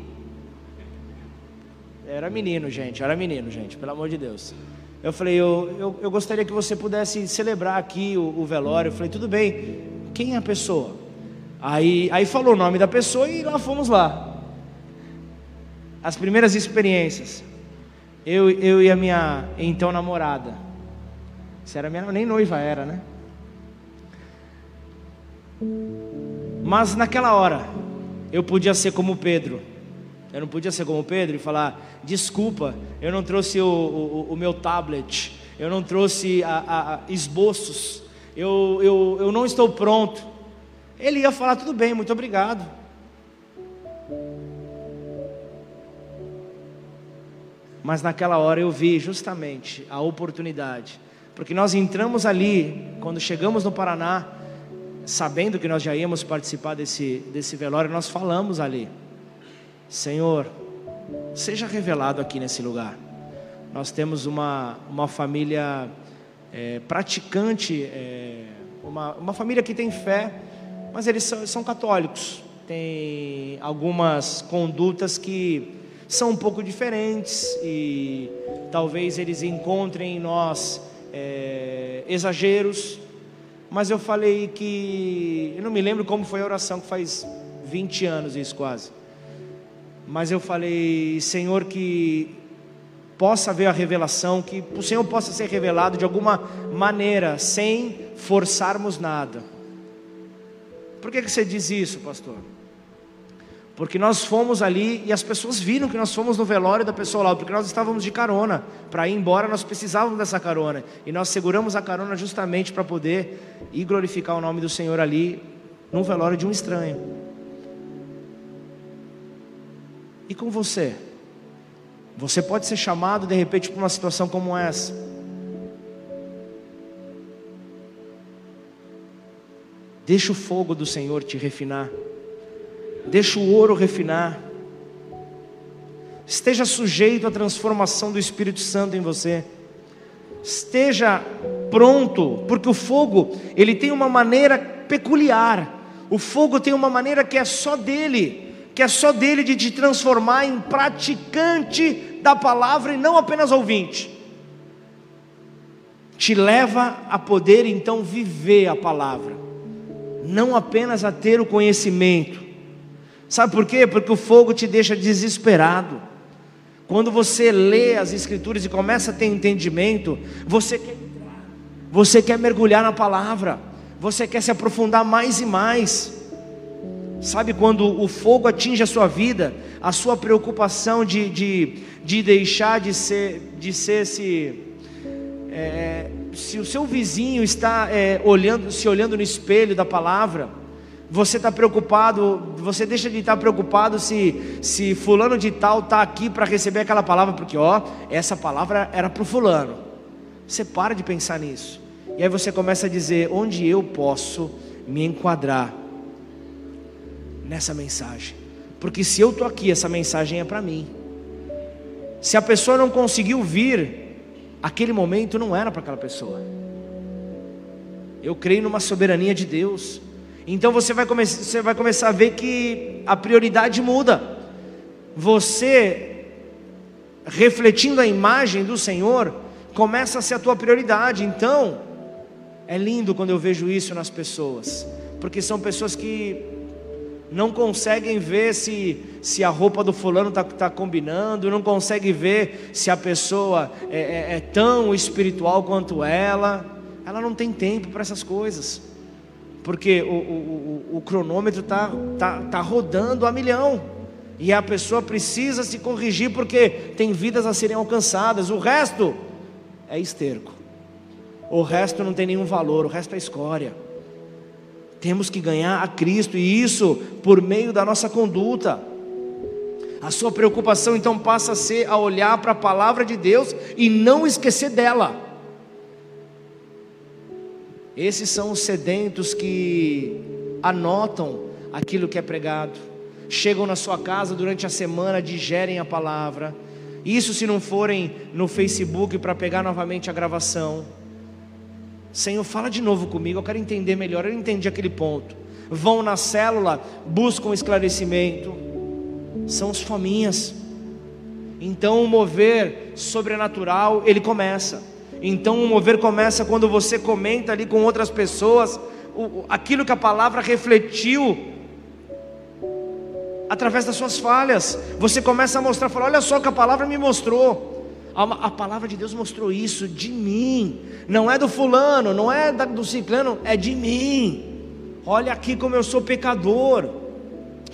Era menino, gente, era menino, gente, pelo amor de Deus. Eu falei: Eu, eu, eu gostaria que você pudesse celebrar aqui o, o velório. Eu falei: Tudo bem, quem é a pessoa? Aí, aí falou o nome da pessoa e lá fomos lá. As primeiras experiências. Eu, eu e a minha então namorada. Se era minha, nem noiva era, né? Mas naquela hora, eu podia ser como Pedro. Eu não podia ser como Pedro e falar: desculpa, eu não trouxe o, o, o meu tablet, eu não trouxe a, a, a esboços, eu, eu, eu não estou pronto. Ele ia falar: tudo bem, muito obrigado. Mas naquela hora eu vi justamente a oportunidade, porque nós entramos ali, quando chegamos no Paraná, sabendo que nós já íamos participar desse, desse velório, nós falamos ali: Senhor, seja revelado aqui nesse lugar. Nós temos uma, uma família é, praticante, é, uma, uma família que tem fé, mas eles são, são católicos, tem algumas condutas que são um pouco diferentes e talvez eles encontrem em nós é, exageros, mas eu falei que, eu não me lembro como foi a oração, que faz 20 anos isso quase, mas eu falei, Senhor, que possa haver a revelação, que o Senhor possa ser revelado de alguma maneira, sem forçarmos nada. Por que, que você diz isso, pastor? Porque nós fomos ali e as pessoas viram que nós fomos no velório da pessoa lá, porque nós estávamos de carona. Para ir embora, nós precisávamos dessa carona. E nós seguramos a carona justamente para poder ir glorificar o nome do Senhor ali, no velório de um estranho. E com você? Você pode ser chamado de repente para uma situação como essa. Deixa o fogo do Senhor te refinar. Deixa o ouro refinar. Esteja sujeito à transformação do Espírito Santo em você. Esteja pronto, porque o fogo, ele tem uma maneira peculiar. O fogo tem uma maneira que é só dele, que é só dele de te transformar em praticante da palavra e não apenas ouvinte. Te leva a poder então viver a palavra, não apenas a ter o conhecimento, Sabe por quê? Porque o fogo te deixa desesperado. Quando você lê as escrituras e começa a ter entendimento, você quer entrar, você quer mergulhar na palavra, você quer se aprofundar mais e mais. Sabe quando o fogo atinge a sua vida, a sua preocupação de, de, de deixar de ser, de ser se, é, se o seu vizinho está é, olhando, se olhando no espelho da palavra, você está preocupado, você deixa de estar tá preocupado se, se fulano de tal está aqui para receber aquela palavra, porque ó, essa palavra era para o fulano. Você para de pensar nisso. E aí você começa a dizer onde eu posso me enquadrar nessa mensagem. Porque se eu estou aqui, essa mensagem é para mim. Se a pessoa não conseguiu vir, aquele momento não era para aquela pessoa. Eu creio numa soberania de Deus. Então você vai, come você vai começar a ver que a prioridade muda. Você, refletindo a imagem do Senhor, começa a ser a tua prioridade. Então, é lindo quando eu vejo isso nas pessoas, porque são pessoas que não conseguem ver se, se a roupa do fulano está tá combinando, não conseguem ver se a pessoa é, é, é tão espiritual quanto ela. Ela não tem tempo para essas coisas porque o, o, o, o cronômetro está tá, tá rodando a milhão. E a pessoa precisa se corrigir porque tem vidas a serem alcançadas. O resto é esterco. O resto não tem nenhum valor, o resto é escória. Temos que ganhar a Cristo e isso por meio da nossa conduta. A sua preocupação então passa a ser a olhar para a palavra de Deus e não esquecer dela. Esses são os sedentos que anotam aquilo que é pregado, chegam na sua casa durante a semana, digerem a palavra. Isso se não forem no Facebook para pegar novamente a gravação. Senhor, fala de novo comigo, eu quero entender melhor. Eu entendi aquele ponto. Vão na célula, buscam esclarecimento. São os fominhas. Então o mover sobrenatural, ele começa. Então o mover começa quando você comenta ali com outras pessoas o, aquilo que a palavra refletiu através das suas falhas. Você começa a mostrar, fala, olha só que a palavra me mostrou. A, a palavra de Deus mostrou isso de mim. Não é do fulano, não é do ciclano, é de mim. Olha aqui como eu sou pecador.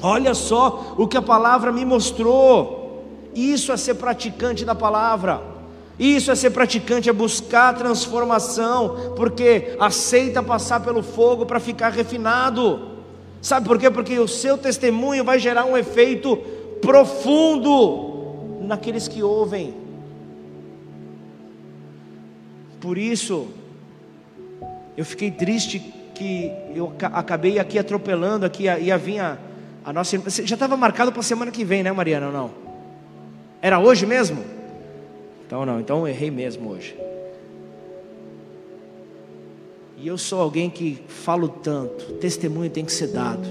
Olha só o que a palavra me mostrou. Isso é ser praticante da palavra. Isso é ser praticante, é buscar transformação, porque aceita passar pelo fogo para ficar refinado. Sabe por quê? Porque o seu testemunho vai gerar um efeito profundo naqueles que ouvem. Por isso, eu fiquei triste que eu acabei aqui atropelando aqui ia vinha a nossa já estava marcado para a semana que vem, né, Mariana? Não? Era hoje mesmo? Então não, então eu errei mesmo hoje. E eu sou alguém que falo tanto, testemunho tem que ser dado.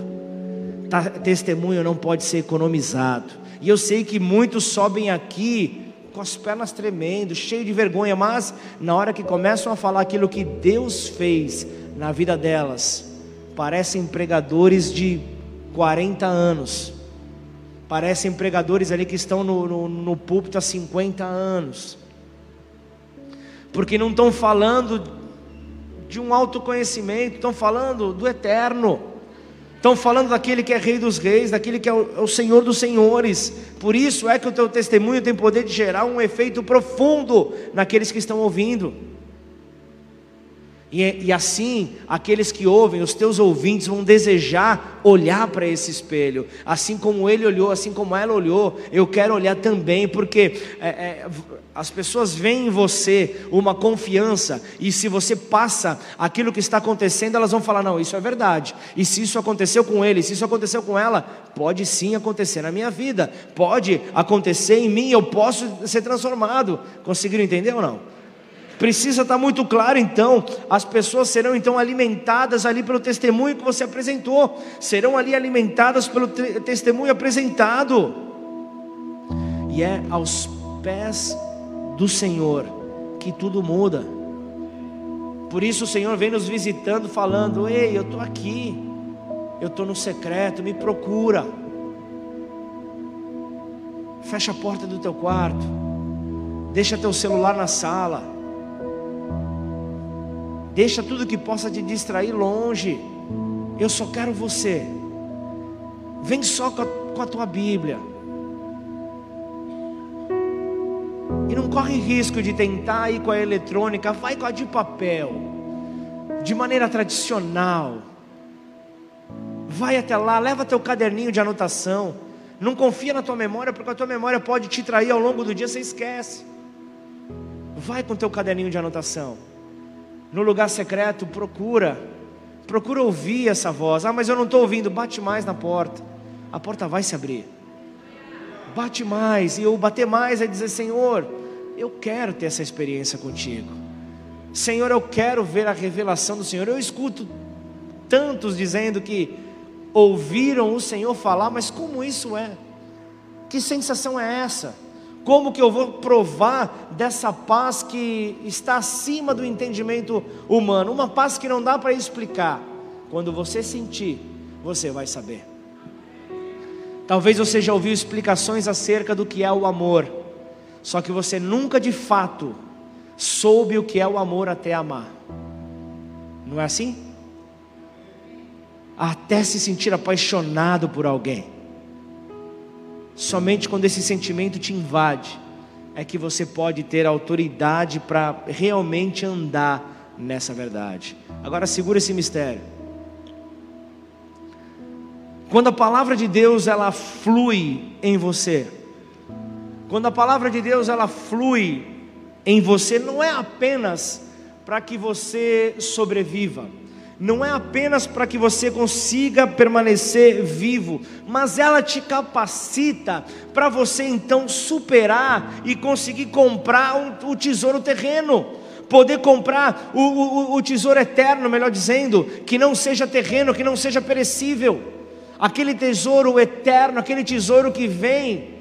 Testemunho não pode ser economizado. E eu sei que muitos sobem aqui com as pernas tremendo, cheio de vergonha, mas na hora que começam a falar aquilo que Deus fez na vida delas, parecem pregadores de 40 anos Parecem pregadores ali que estão no, no, no púlpito há 50 anos, porque não estão falando de um autoconhecimento, estão falando do eterno, Estão falando daquele que é Rei dos Reis, daquele que é o, é o, Senhor dos Senhores. Por isso é que o teu testemunho tem poder de gerar um efeito profundo naqueles que estão ouvindo. E, e, assim, aqueles que ouvem, os teus ouvintes, vão desejar olhar para esse espelho, assim como ele olhou, assim como ela olhou, eu quero olhar também, porque é, é, as pessoas veem em você uma confiança, e se você passa aquilo que está acontecendo, elas vão falar: não, isso é verdade, e se isso aconteceu com ele, se isso aconteceu com ela, pode sim acontecer na minha vida, pode acontecer em mim, eu posso ser transformado. Conseguiram entender ou não? Precisa estar muito claro então, as pessoas serão então alimentadas ali pelo testemunho que você apresentou, serão ali alimentadas pelo testemunho apresentado. E é aos pés do Senhor que tudo muda. Por isso o Senhor vem nos visitando, falando: Ei, eu estou aqui, eu estou no secreto, me procura. Fecha a porta do teu quarto, deixa teu celular na sala Deixa tudo que possa te distrair longe. Eu só quero você. Vem só com a, com a tua Bíblia. E não corre risco de tentar ir com a eletrônica, vai com a de papel, de maneira tradicional. Vai até lá, leva teu caderninho de anotação. Não confia na tua memória, porque a tua memória pode te trair ao longo do dia, você esquece. Vai com teu caderninho de anotação no lugar secreto, procura, procura ouvir essa voz. Ah, mas eu não estou ouvindo, bate mais na porta, a porta vai se abrir. Bate mais, e eu bater mais é dizer: Senhor, eu quero ter essa experiência contigo. Senhor, eu quero ver a revelação do Senhor. Eu escuto tantos dizendo que ouviram o Senhor falar, mas como isso é? Que sensação é essa? Como que eu vou provar dessa paz que está acima do entendimento humano? Uma paz que não dá para explicar. Quando você sentir, você vai saber. Talvez você já ouviu explicações acerca do que é o amor, só que você nunca de fato soube o que é o amor até amar. Não é assim? Até se sentir apaixonado por alguém. Somente quando esse sentimento te invade, é que você pode ter autoridade para realmente andar nessa verdade. Agora segura esse mistério. Quando a palavra de Deus ela flui em você, quando a palavra de Deus ela flui em você, não é apenas para que você sobreviva, não é apenas para que você consiga permanecer vivo, mas ela te capacita para você então superar e conseguir comprar o, tesouro terreno, poder comprar o, o, o tesouro eterno, melhor dizendo, que não seja terreno, que não seja perecível, aquele tesouro eterno, aquele tesouro que vem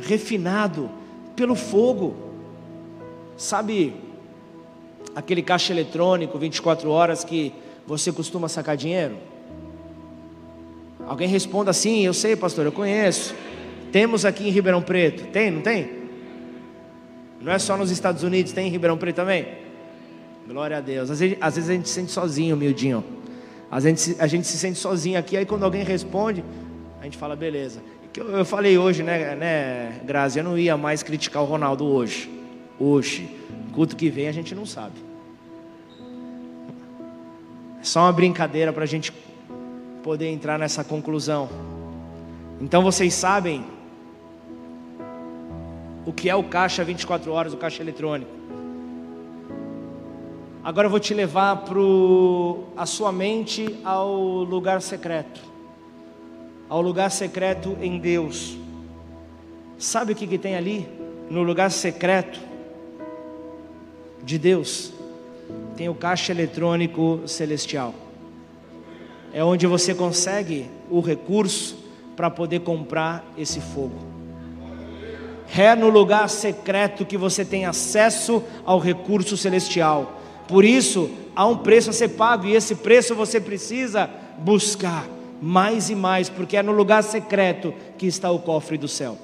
refinado pelo fogo, sabe? Aquele caixa eletrônico 24 horas que você costuma sacar dinheiro? Alguém responda assim: Eu sei, pastor, eu conheço. Temos aqui em Ribeirão Preto. Tem, não tem? Não é só nos Estados Unidos, tem em Ribeirão Preto também? Glória a Deus. Às vezes, às vezes a gente se sente sozinho, humildinho. Às vezes a gente se sente sozinho aqui, aí quando alguém responde, a gente fala, beleza. Eu, eu falei hoje, né, né, Grazi, eu não ia mais criticar o Ronaldo hoje. Hoje. Culto que vem a gente não sabe. Só uma brincadeira para a gente poder entrar nessa conclusão. Então vocês sabem o que é o caixa 24 horas, o caixa eletrônico. Agora eu vou te levar para a sua mente ao lugar secreto, ao lugar secreto em Deus. Sabe o que, que tem ali no lugar secreto de Deus? Tem o caixa eletrônico celestial. É onde você consegue o recurso para poder comprar esse fogo. É no lugar secreto que você tem acesso ao recurso celestial. Por isso, há um preço a ser pago e esse preço você precisa buscar mais e mais, porque é no lugar secreto que está o cofre do céu.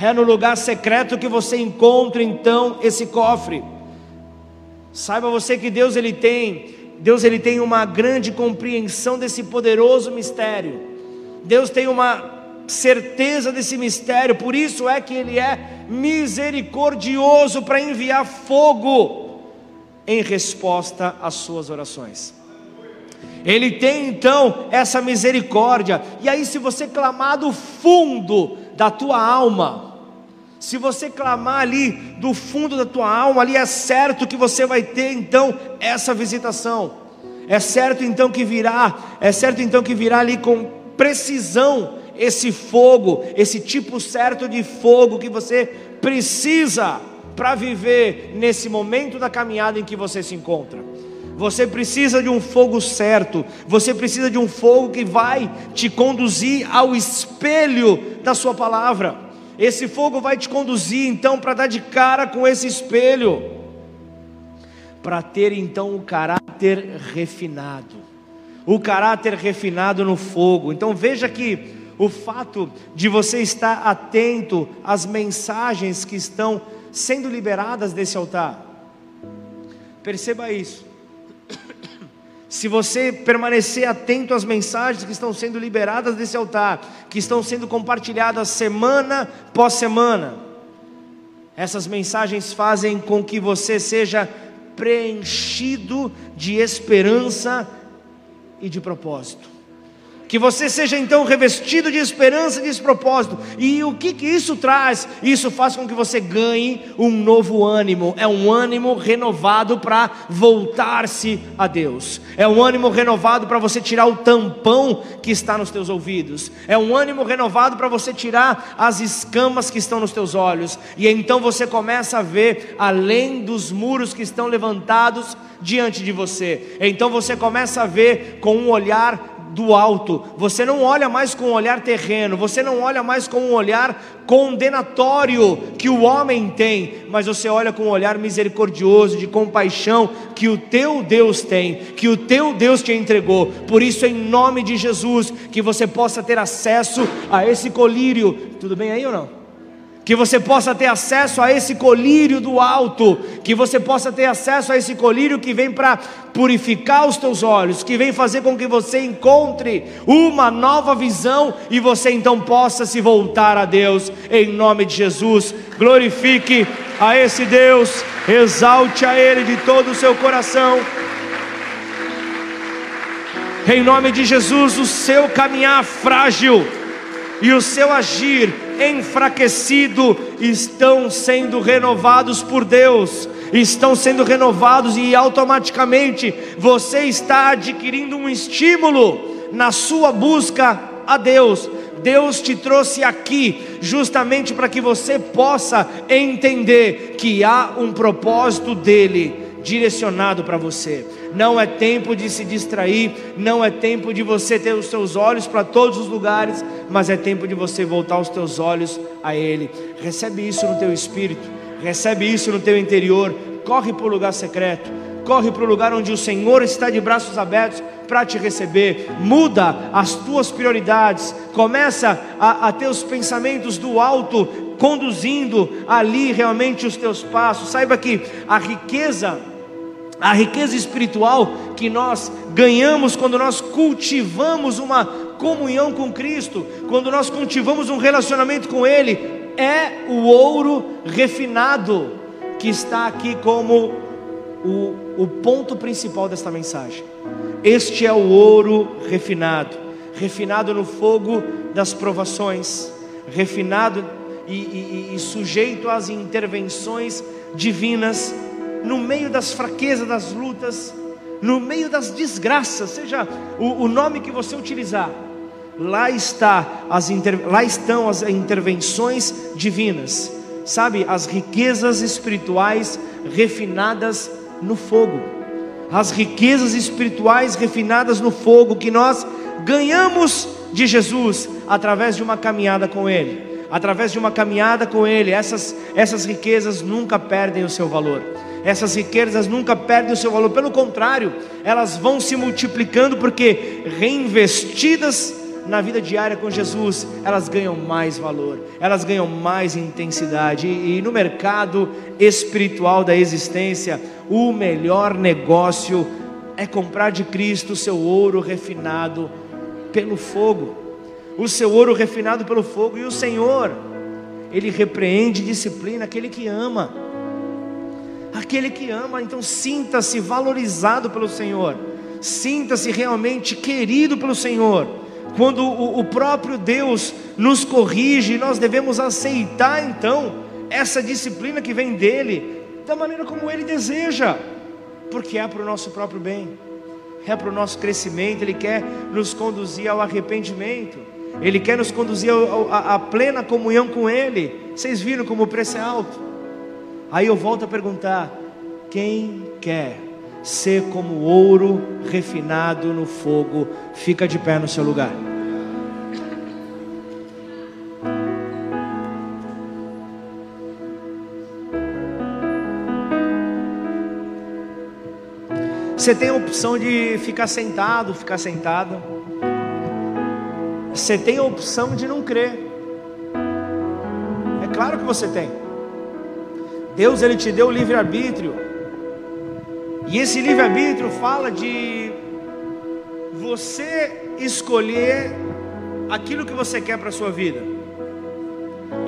É no lugar secreto que você encontra então esse cofre. Saiba você que Deus ele tem Deus ele tem uma grande compreensão desse poderoso mistério. Deus tem uma certeza desse mistério, por isso é que ele é misericordioso para enviar fogo em resposta às suas orações. Ele tem então essa misericórdia. E aí, se você clamar do fundo da tua alma, se você clamar ali do fundo da tua alma, ali é certo que você vai ter então essa visitação. É certo então que virá, é certo então que virá ali com precisão esse fogo, esse tipo certo de fogo que você precisa para viver nesse momento da caminhada em que você se encontra. Você precisa de um fogo certo, você precisa de um fogo que vai te conduzir ao espelho da Sua palavra. Esse fogo vai te conduzir então para dar de cara com esse espelho, para ter então o caráter refinado, o caráter refinado no fogo. Então veja que o fato de você estar atento às mensagens que estão sendo liberadas desse altar, perceba isso se você permanecer atento às mensagens que estão sendo liberadas desse altar, que estão sendo compartilhadas semana após semana, essas mensagens fazem com que você seja preenchido de esperança e de propósito que você seja então revestido de esperança e de propósito. E o que, que isso traz? Isso faz com que você ganhe um novo ânimo, é um ânimo renovado para voltar-se a Deus, é um ânimo renovado para você tirar o tampão que está nos teus ouvidos, é um ânimo renovado para você tirar as escamas que estão nos teus olhos, e então você começa a ver além dos muros que estão levantados diante de você. Então você começa a ver com um olhar do alto, você não olha mais com um olhar terreno, você não olha mais com um olhar condenatório que o homem tem, mas você olha com um olhar misericordioso, de compaixão que o teu Deus tem, que o teu Deus te entregou. Por isso, em nome de Jesus, que você possa ter acesso a esse colírio. Tudo bem aí ou não? Que você possa ter acesso a esse colírio do alto, que você possa ter acesso a esse colírio que vem para purificar os teus olhos, que vem fazer com que você encontre uma nova visão e você então possa se voltar a Deus, em nome de Jesus. Glorifique a esse Deus, exalte a Ele de todo o seu coração. Em nome de Jesus, o seu caminhar frágil e o seu agir enfraquecido estão sendo renovados por Deus, estão sendo renovados e automaticamente você está adquirindo um estímulo na sua busca a Deus. Deus te trouxe aqui justamente para que você possa entender que há um propósito dele direcionado para você. Não é tempo de se distrair, não é tempo de você ter os seus olhos para todos os lugares, mas é tempo de você voltar os teus olhos a Ele. Recebe isso no teu espírito, recebe isso no teu interior. Corre para o lugar secreto, corre para o lugar onde o Senhor está de braços abertos para te receber. Muda as tuas prioridades, começa a, a ter os pensamentos do alto conduzindo ali realmente os teus passos. Saiba que a riqueza a riqueza espiritual que nós ganhamos quando nós cultivamos uma comunhão com Cristo, quando nós cultivamos um relacionamento com Ele, é o ouro refinado que está aqui como o, o ponto principal desta mensagem. Este é o ouro refinado, refinado no fogo das provações, refinado e, e, e sujeito às intervenções divinas no meio das fraquezas, das lutas, no meio das desgraças, seja o, o nome que você utilizar, lá, está as inter, lá estão as intervenções divinas, sabe, as riquezas espirituais refinadas no fogo, as riquezas espirituais refinadas no fogo que nós ganhamos de Jesus através de uma caminhada com Ele. Através de uma caminhada com Ele, essas, essas riquezas nunca perdem o seu valor essas riquezas nunca perdem o seu valor, pelo contrário, elas vão se multiplicando porque reinvestidas na vida diária com Jesus, elas ganham mais valor, elas ganham mais intensidade. E, e no mercado espiritual da existência, o melhor negócio é comprar de Cristo o seu ouro refinado pelo fogo. O seu ouro refinado pelo fogo. E o Senhor, Ele repreende e disciplina aquele que ama. Aquele que ama, então sinta-se valorizado pelo Senhor. Sinta-se realmente querido pelo Senhor. Quando o, o próprio Deus nos corrige, nós devemos aceitar então essa disciplina que vem dele, da maneira como ele deseja porque é para o nosso próprio bem, é para o nosso crescimento, Ele quer nos conduzir ao arrependimento, Ele quer nos conduzir à plena comunhão com Ele. Vocês viram como o preço é alto? Aí eu volto a perguntar: quem quer ser como ouro refinado no fogo, fica de pé no seu lugar. Você tem a opção de ficar sentado, ficar sentada. Você tem a opção de não crer. É claro que você tem. Deus ele te deu o livre arbítrio. E esse livre arbítrio fala de você escolher aquilo que você quer para a sua vida.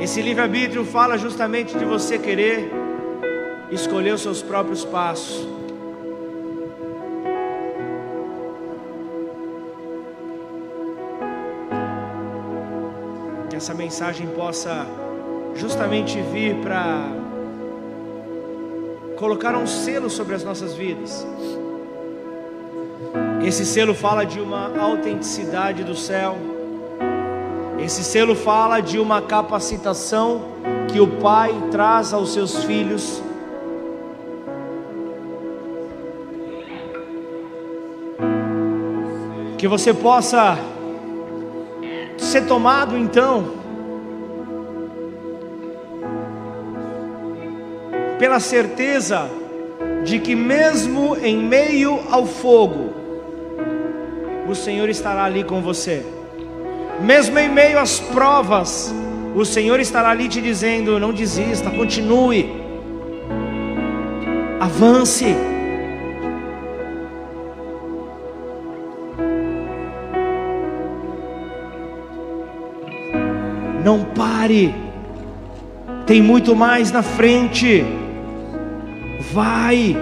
Esse livre arbítrio fala justamente de você querer escolher os seus próprios passos. essa mensagem possa justamente vir para colocar um selo sobre as nossas vidas. Esse selo fala de uma autenticidade do céu. Esse selo fala de uma capacitação que o Pai traz aos seus filhos. Que você possa ser tomado então pela certeza de que, mesmo em meio ao fogo, o Senhor estará ali com você, mesmo em meio às provas, o Senhor estará ali te dizendo: não desista, continue, avance. Não pare, tem muito mais na frente. Vai,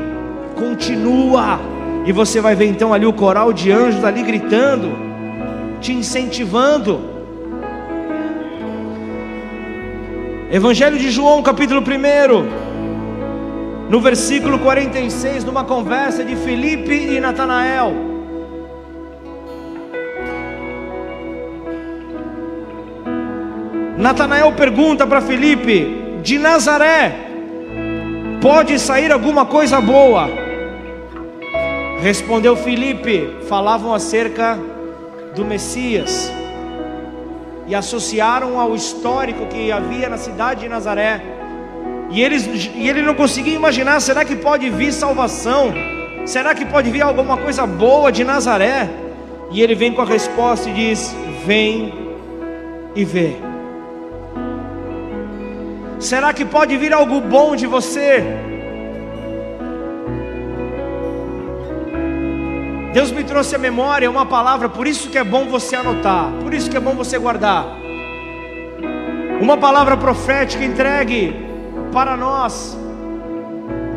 continua, e você vai ver então ali o coral de anjos ali gritando, te incentivando. Evangelho de João, capítulo 1, no versículo 46, numa conversa de Felipe e Natanael. Natanael pergunta para Felipe: de Nazaré pode sair alguma coisa boa? Respondeu Felipe: falavam acerca do Messias e associaram ao histórico que havia na cidade de Nazaré. E, eles, e ele não conseguia imaginar: será que pode vir salvação? Será que pode vir alguma coisa boa de Nazaré? E ele vem com a resposta e diz: Vem e vê. Será que pode vir algo bom de você? Deus me trouxe a memória uma palavra, por isso que é bom você anotar, por isso que é bom você guardar. Uma palavra profética entregue para nós,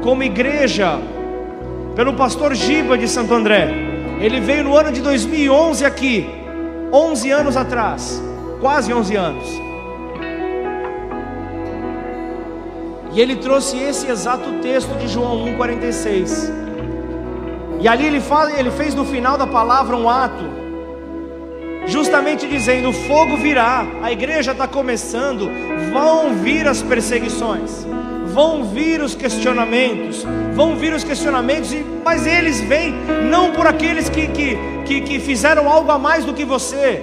como igreja, pelo pastor Giba de Santo André. Ele veio no ano de 2011 aqui, 11 anos atrás, quase 11 anos. E ele trouxe esse exato texto de João 1,46. E ali ele, fala, ele fez no final da palavra um ato, justamente dizendo: o fogo virá, a igreja está começando, vão vir as perseguições, vão vir os questionamentos, vão vir os questionamentos, mas eles vêm não por aqueles que, que, que, que fizeram algo a mais do que você,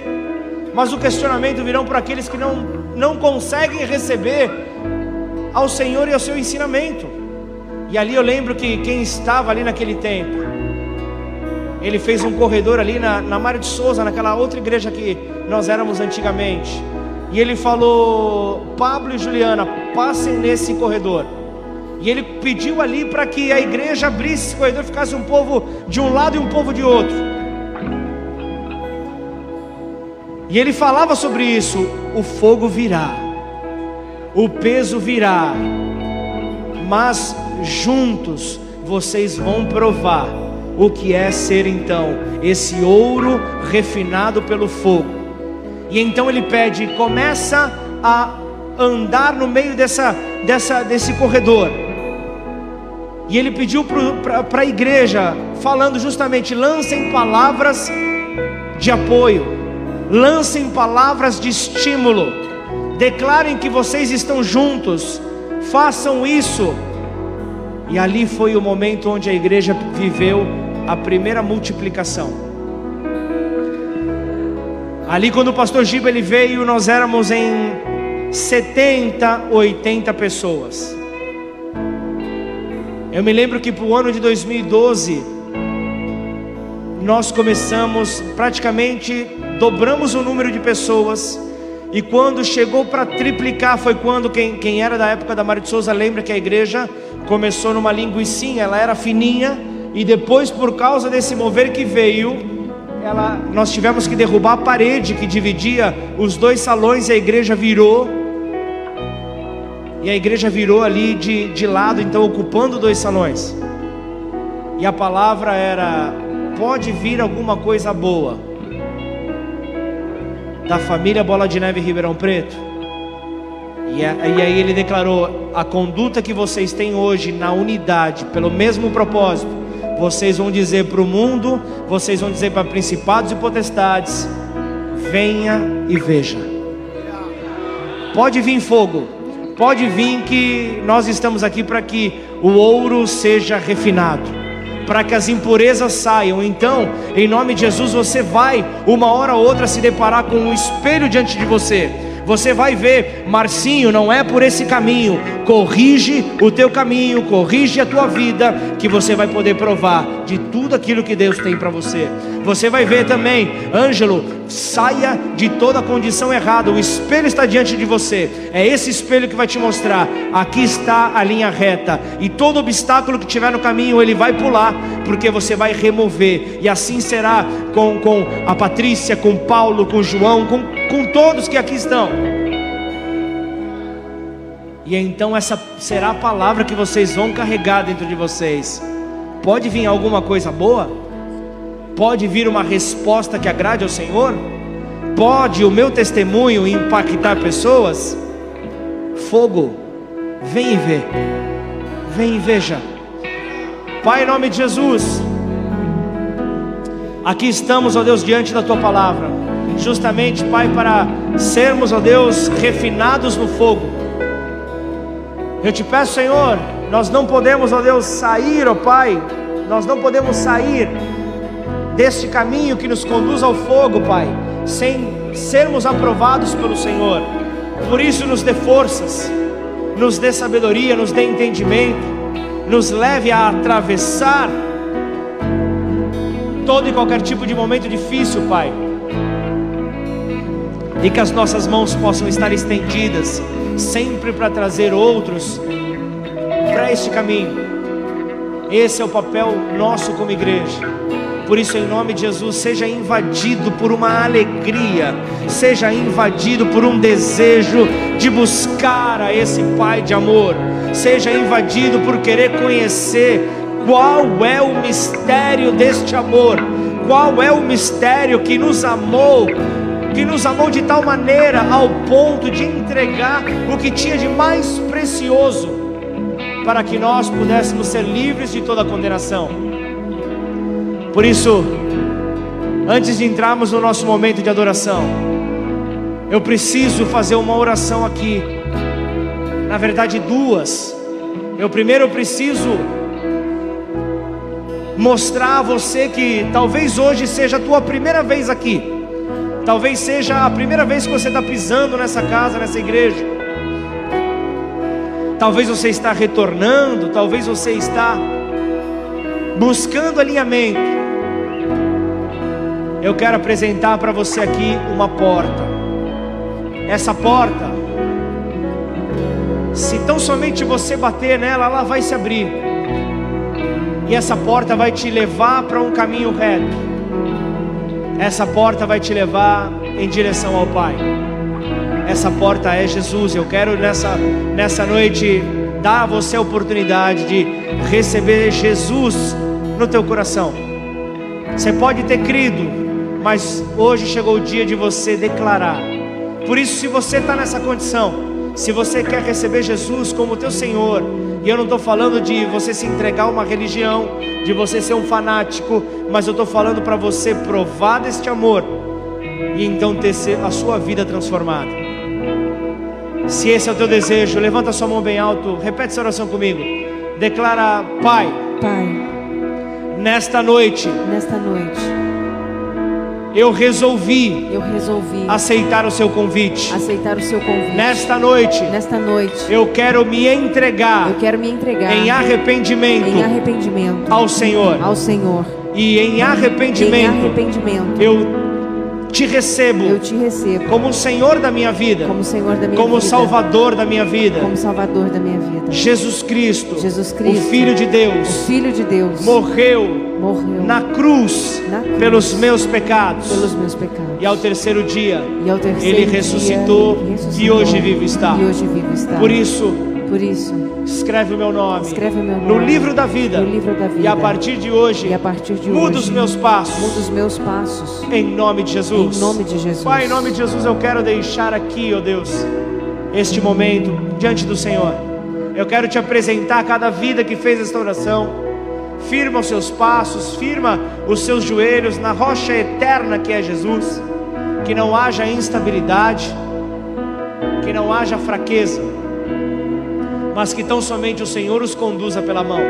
mas o questionamento virão por aqueles que não, não conseguem receber ao Senhor e ao seu ensinamento. E ali eu lembro que quem estava ali naquele tempo, ele fez um corredor ali na, na Mário de Souza, naquela outra igreja que nós éramos antigamente. E ele falou: Pablo e Juliana, passem nesse corredor. E ele pediu ali para que a igreja abrisse esse corredor, ficasse um povo de um lado e um povo de outro. E ele falava sobre isso: o fogo virá, o peso virá, mas juntos vocês vão provar o que é ser então esse ouro refinado pelo fogo. E então ele pede, começa a andar no meio dessa, dessa, desse corredor. E ele pediu para a igreja, falando justamente: lancem palavras de apoio, lancem palavras de estímulo, declarem que vocês estão juntos, façam isso. E ali foi o momento onde a igreja viveu a primeira multiplicação. Ali quando o pastor Giba ele veio, nós éramos em 70, 80 pessoas. Eu me lembro que para o ano de 2012, nós começamos, praticamente dobramos o número de pessoas, e quando chegou para triplicar, foi quando quem, quem era da época da Maria de Souza lembra que a igreja começou numa linguicinha, ela era fininha, e depois, por causa desse mover que veio, ela, nós tivemos que derrubar a parede que dividia os dois salões, e a igreja virou e a igreja virou ali de, de lado, então ocupando dois salões. E a palavra era: pode vir alguma coisa boa da família Bola de Neve Ribeirão Preto. E, aí ele declarou: a conduta que vocês têm hoje na unidade, pelo mesmo propósito, vocês vão dizer para o mundo, vocês vão dizer para principados e potestades: venha e veja. Pode vir fogo, Pode vir que nós estamos aqui para que o ouro seja refinado, para que as impurezas saiam. Então, em nome de Jesus, você vai uma hora ou outra se deparar com um espelho diante de você você vai ver, Marcinho, não é por esse caminho. Corrige o teu caminho, corrige a tua vida, que você vai poder provar de tudo aquilo que Deus tem para você. Você vai ver também, Ângelo, saia de toda condição errada. O espelho está diante de você. É esse espelho que vai te mostrar. Aqui está a linha reta. E todo obstáculo que tiver no caminho, ele vai pular, porque você vai remover. E assim será com, com a Patrícia, com Paulo, com João, com com todos que aqui estão. E então essa será a palavra que vocês vão carregar dentro de vocês. Pode vir alguma coisa boa? Pode vir uma resposta que agrade ao Senhor? Pode o meu testemunho impactar pessoas? Fogo, vem e vê. Vem e veja. Pai, em nome de Jesus, aqui estamos, ó Deus, diante da tua palavra justamente, Pai, para sermos, ó Deus, refinados no fogo. Eu te peço, Senhor, nós não podemos, ó Deus, sair, ó Pai, nós não podemos sair deste caminho que nos conduz ao fogo, Pai, sem sermos aprovados pelo Senhor. Por isso, nos dê forças, nos dê sabedoria, nos dê entendimento, nos leve a atravessar todo e qualquer tipo de momento difícil, Pai e que as nossas mãos possam estar estendidas sempre para trazer outros para este caminho. Esse é o papel nosso como igreja. Por isso, em nome de Jesus, seja invadido por uma alegria, seja invadido por um desejo de buscar a esse Pai de amor, seja invadido por querer conhecer qual é o mistério deste amor, qual é o mistério que nos amou que nos amou de tal maneira ao ponto de entregar o que tinha de mais precioso, para que nós pudéssemos ser livres de toda condenação. Por isso, antes de entrarmos no nosso momento de adoração, eu preciso fazer uma oração aqui. Na verdade, duas. Eu primeiro preciso mostrar a você que talvez hoje seja a tua primeira vez aqui. Talvez seja a primeira vez que você está pisando nessa casa, nessa igreja. Talvez você está retornando, talvez você está buscando alinhamento. Eu quero apresentar para você aqui uma porta. Essa porta Se tão somente você bater nela, ela vai se abrir. E essa porta vai te levar para um caminho reto. Essa porta vai te levar em direção ao Pai. Essa porta é Jesus. Eu quero nessa, nessa noite dar a você a oportunidade de receber Jesus no teu coração. Você pode ter crido, mas hoje chegou o dia de você declarar. Por isso, se você está nessa condição, se você quer receber Jesus como teu Senhor, e eu não estou falando de você se entregar a uma religião, de você ser um fanático, mas eu estou falando para você provar deste amor e então ter a sua vida transformada. Se esse é o teu desejo, levanta sua mão bem alto, repete essa oração comigo. Declara, Pai, Pai, nesta noite, nesta noite, eu resolvi, eu resolvi aceitar o seu convite. aceitar o seu convite. Nesta noite, Nesta noite, eu quero me entregar eu quero me entregar em arrependimento em arrependimento ao Senhor. ao Senhor. E em Em arrependimento, arrependimento, eu te recebo eu te recebo como o Senhor da minha vida, como Senhor da minha como o vida, Salvador da minha vida. como Salvador da minha vida. Jesus Cristo, Jesus o Cristo, Filho de O Deus, Filho de Deus morreu morreu na cruz Na cruz. pelos meus pecados. pelos meus pecados. E ao terceiro dia, ao terceiro ele dia, ressuscitou ele ressuscitou, e hoje vivo está. E hoje vivo está. Por isso, Por isso, escreve o meu nome, Escreve meu no nome livro da vida. no livro da E vida. a partir de hoje, e a partir de muda hoje, os meus passos. muda os meus passos. Em nome de Jesus. Em nome de Jesus. Pai, em nome de Jesus, eu quero deixar aqui, ó Deus, este momento diante do Senhor. Eu quero te apresentar cada vida que fez esta oração. Firma os seus passos, firma os seus joelhos na rocha eterna que é Jesus. Que não haja instabilidade, que não haja fraqueza, mas que tão somente o Senhor os conduza pela mão.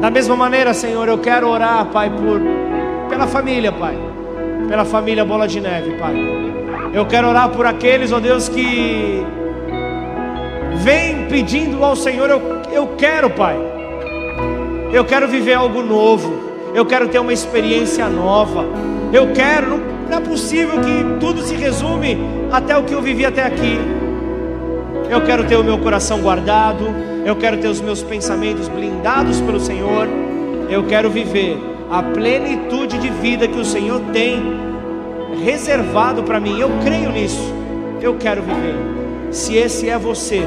Da mesma maneira, Senhor, eu quero orar, Pai, por pela família, Pai, pela família Bola de Neve, Pai. Eu quero orar por aqueles, ó Deus, que vêm pedindo ao Senhor, eu, eu quero, Pai. Eu quero viver algo novo. Eu quero ter uma experiência nova. Eu quero, não, não é possível que tudo se resume até o que eu vivi até aqui. Eu quero ter o meu coração guardado, eu quero ter os meus pensamentos blindados pelo Senhor. Eu quero viver a plenitude de vida que o Senhor tem reservado para mim. Eu creio nisso. Eu quero viver. Se esse é você,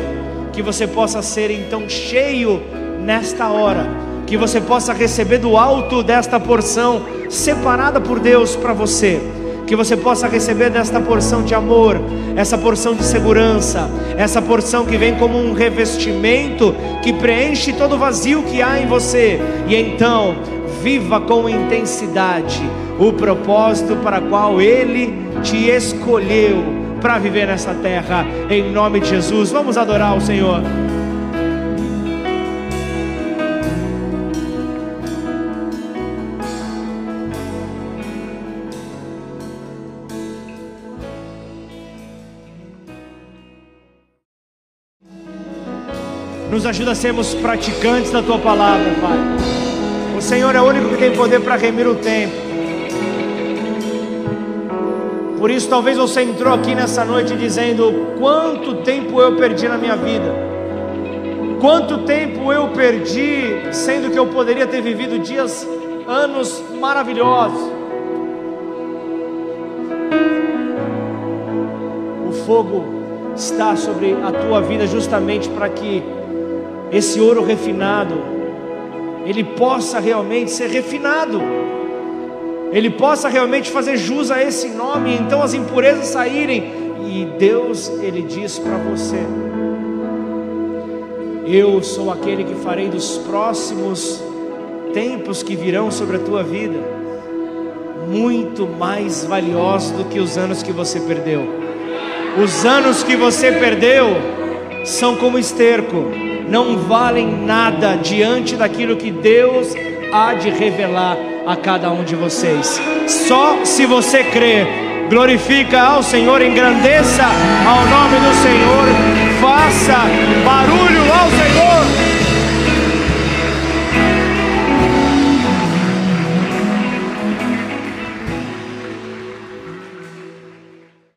que você possa ser então cheio nesta hora, que você possa receber do alto desta porção separada por Deus para você. Que você possa receber desta porção de amor, essa porção de segurança, essa porção que vem como um revestimento que preenche todo o vazio que há em você. E então, viva com intensidade o propósito para qual Ele te escolheu para viver nessa terra, em nome de Jesus. Vamos adorar o Senhor. Nos ajuda a sermos praticantes da tua palavra, Pai. O Senhor é o único que tem poder para remir o tempo. Por isso, talvez você entrou aqui nessa noite dizendo: quanto tempo eu perdi na minha vida, quanto tempo eu perdi, sendo que eu poderia ter vivido dias, anos maravilhosos. O fogo está sobre a tua vida justamente para que esse ouro refinado ele possa realmente ser refinado ele possa realmente fazer jus a esse nome, então as impurezas saírem. E Deus, Ele diz para você: Eu sou aquele que farei dos próximos tempos que virão sobre a tua vida, muito mais valiosos do que os anos que você perdeu. Os anos que você perdeu são como esterco, não valem nada diante daquilo que Deus há de revelar a cada um de vocês. Só se você crer, glorifica ao Senhor, engrandeça ao nome do Senhor, faça barulho ao Senhor.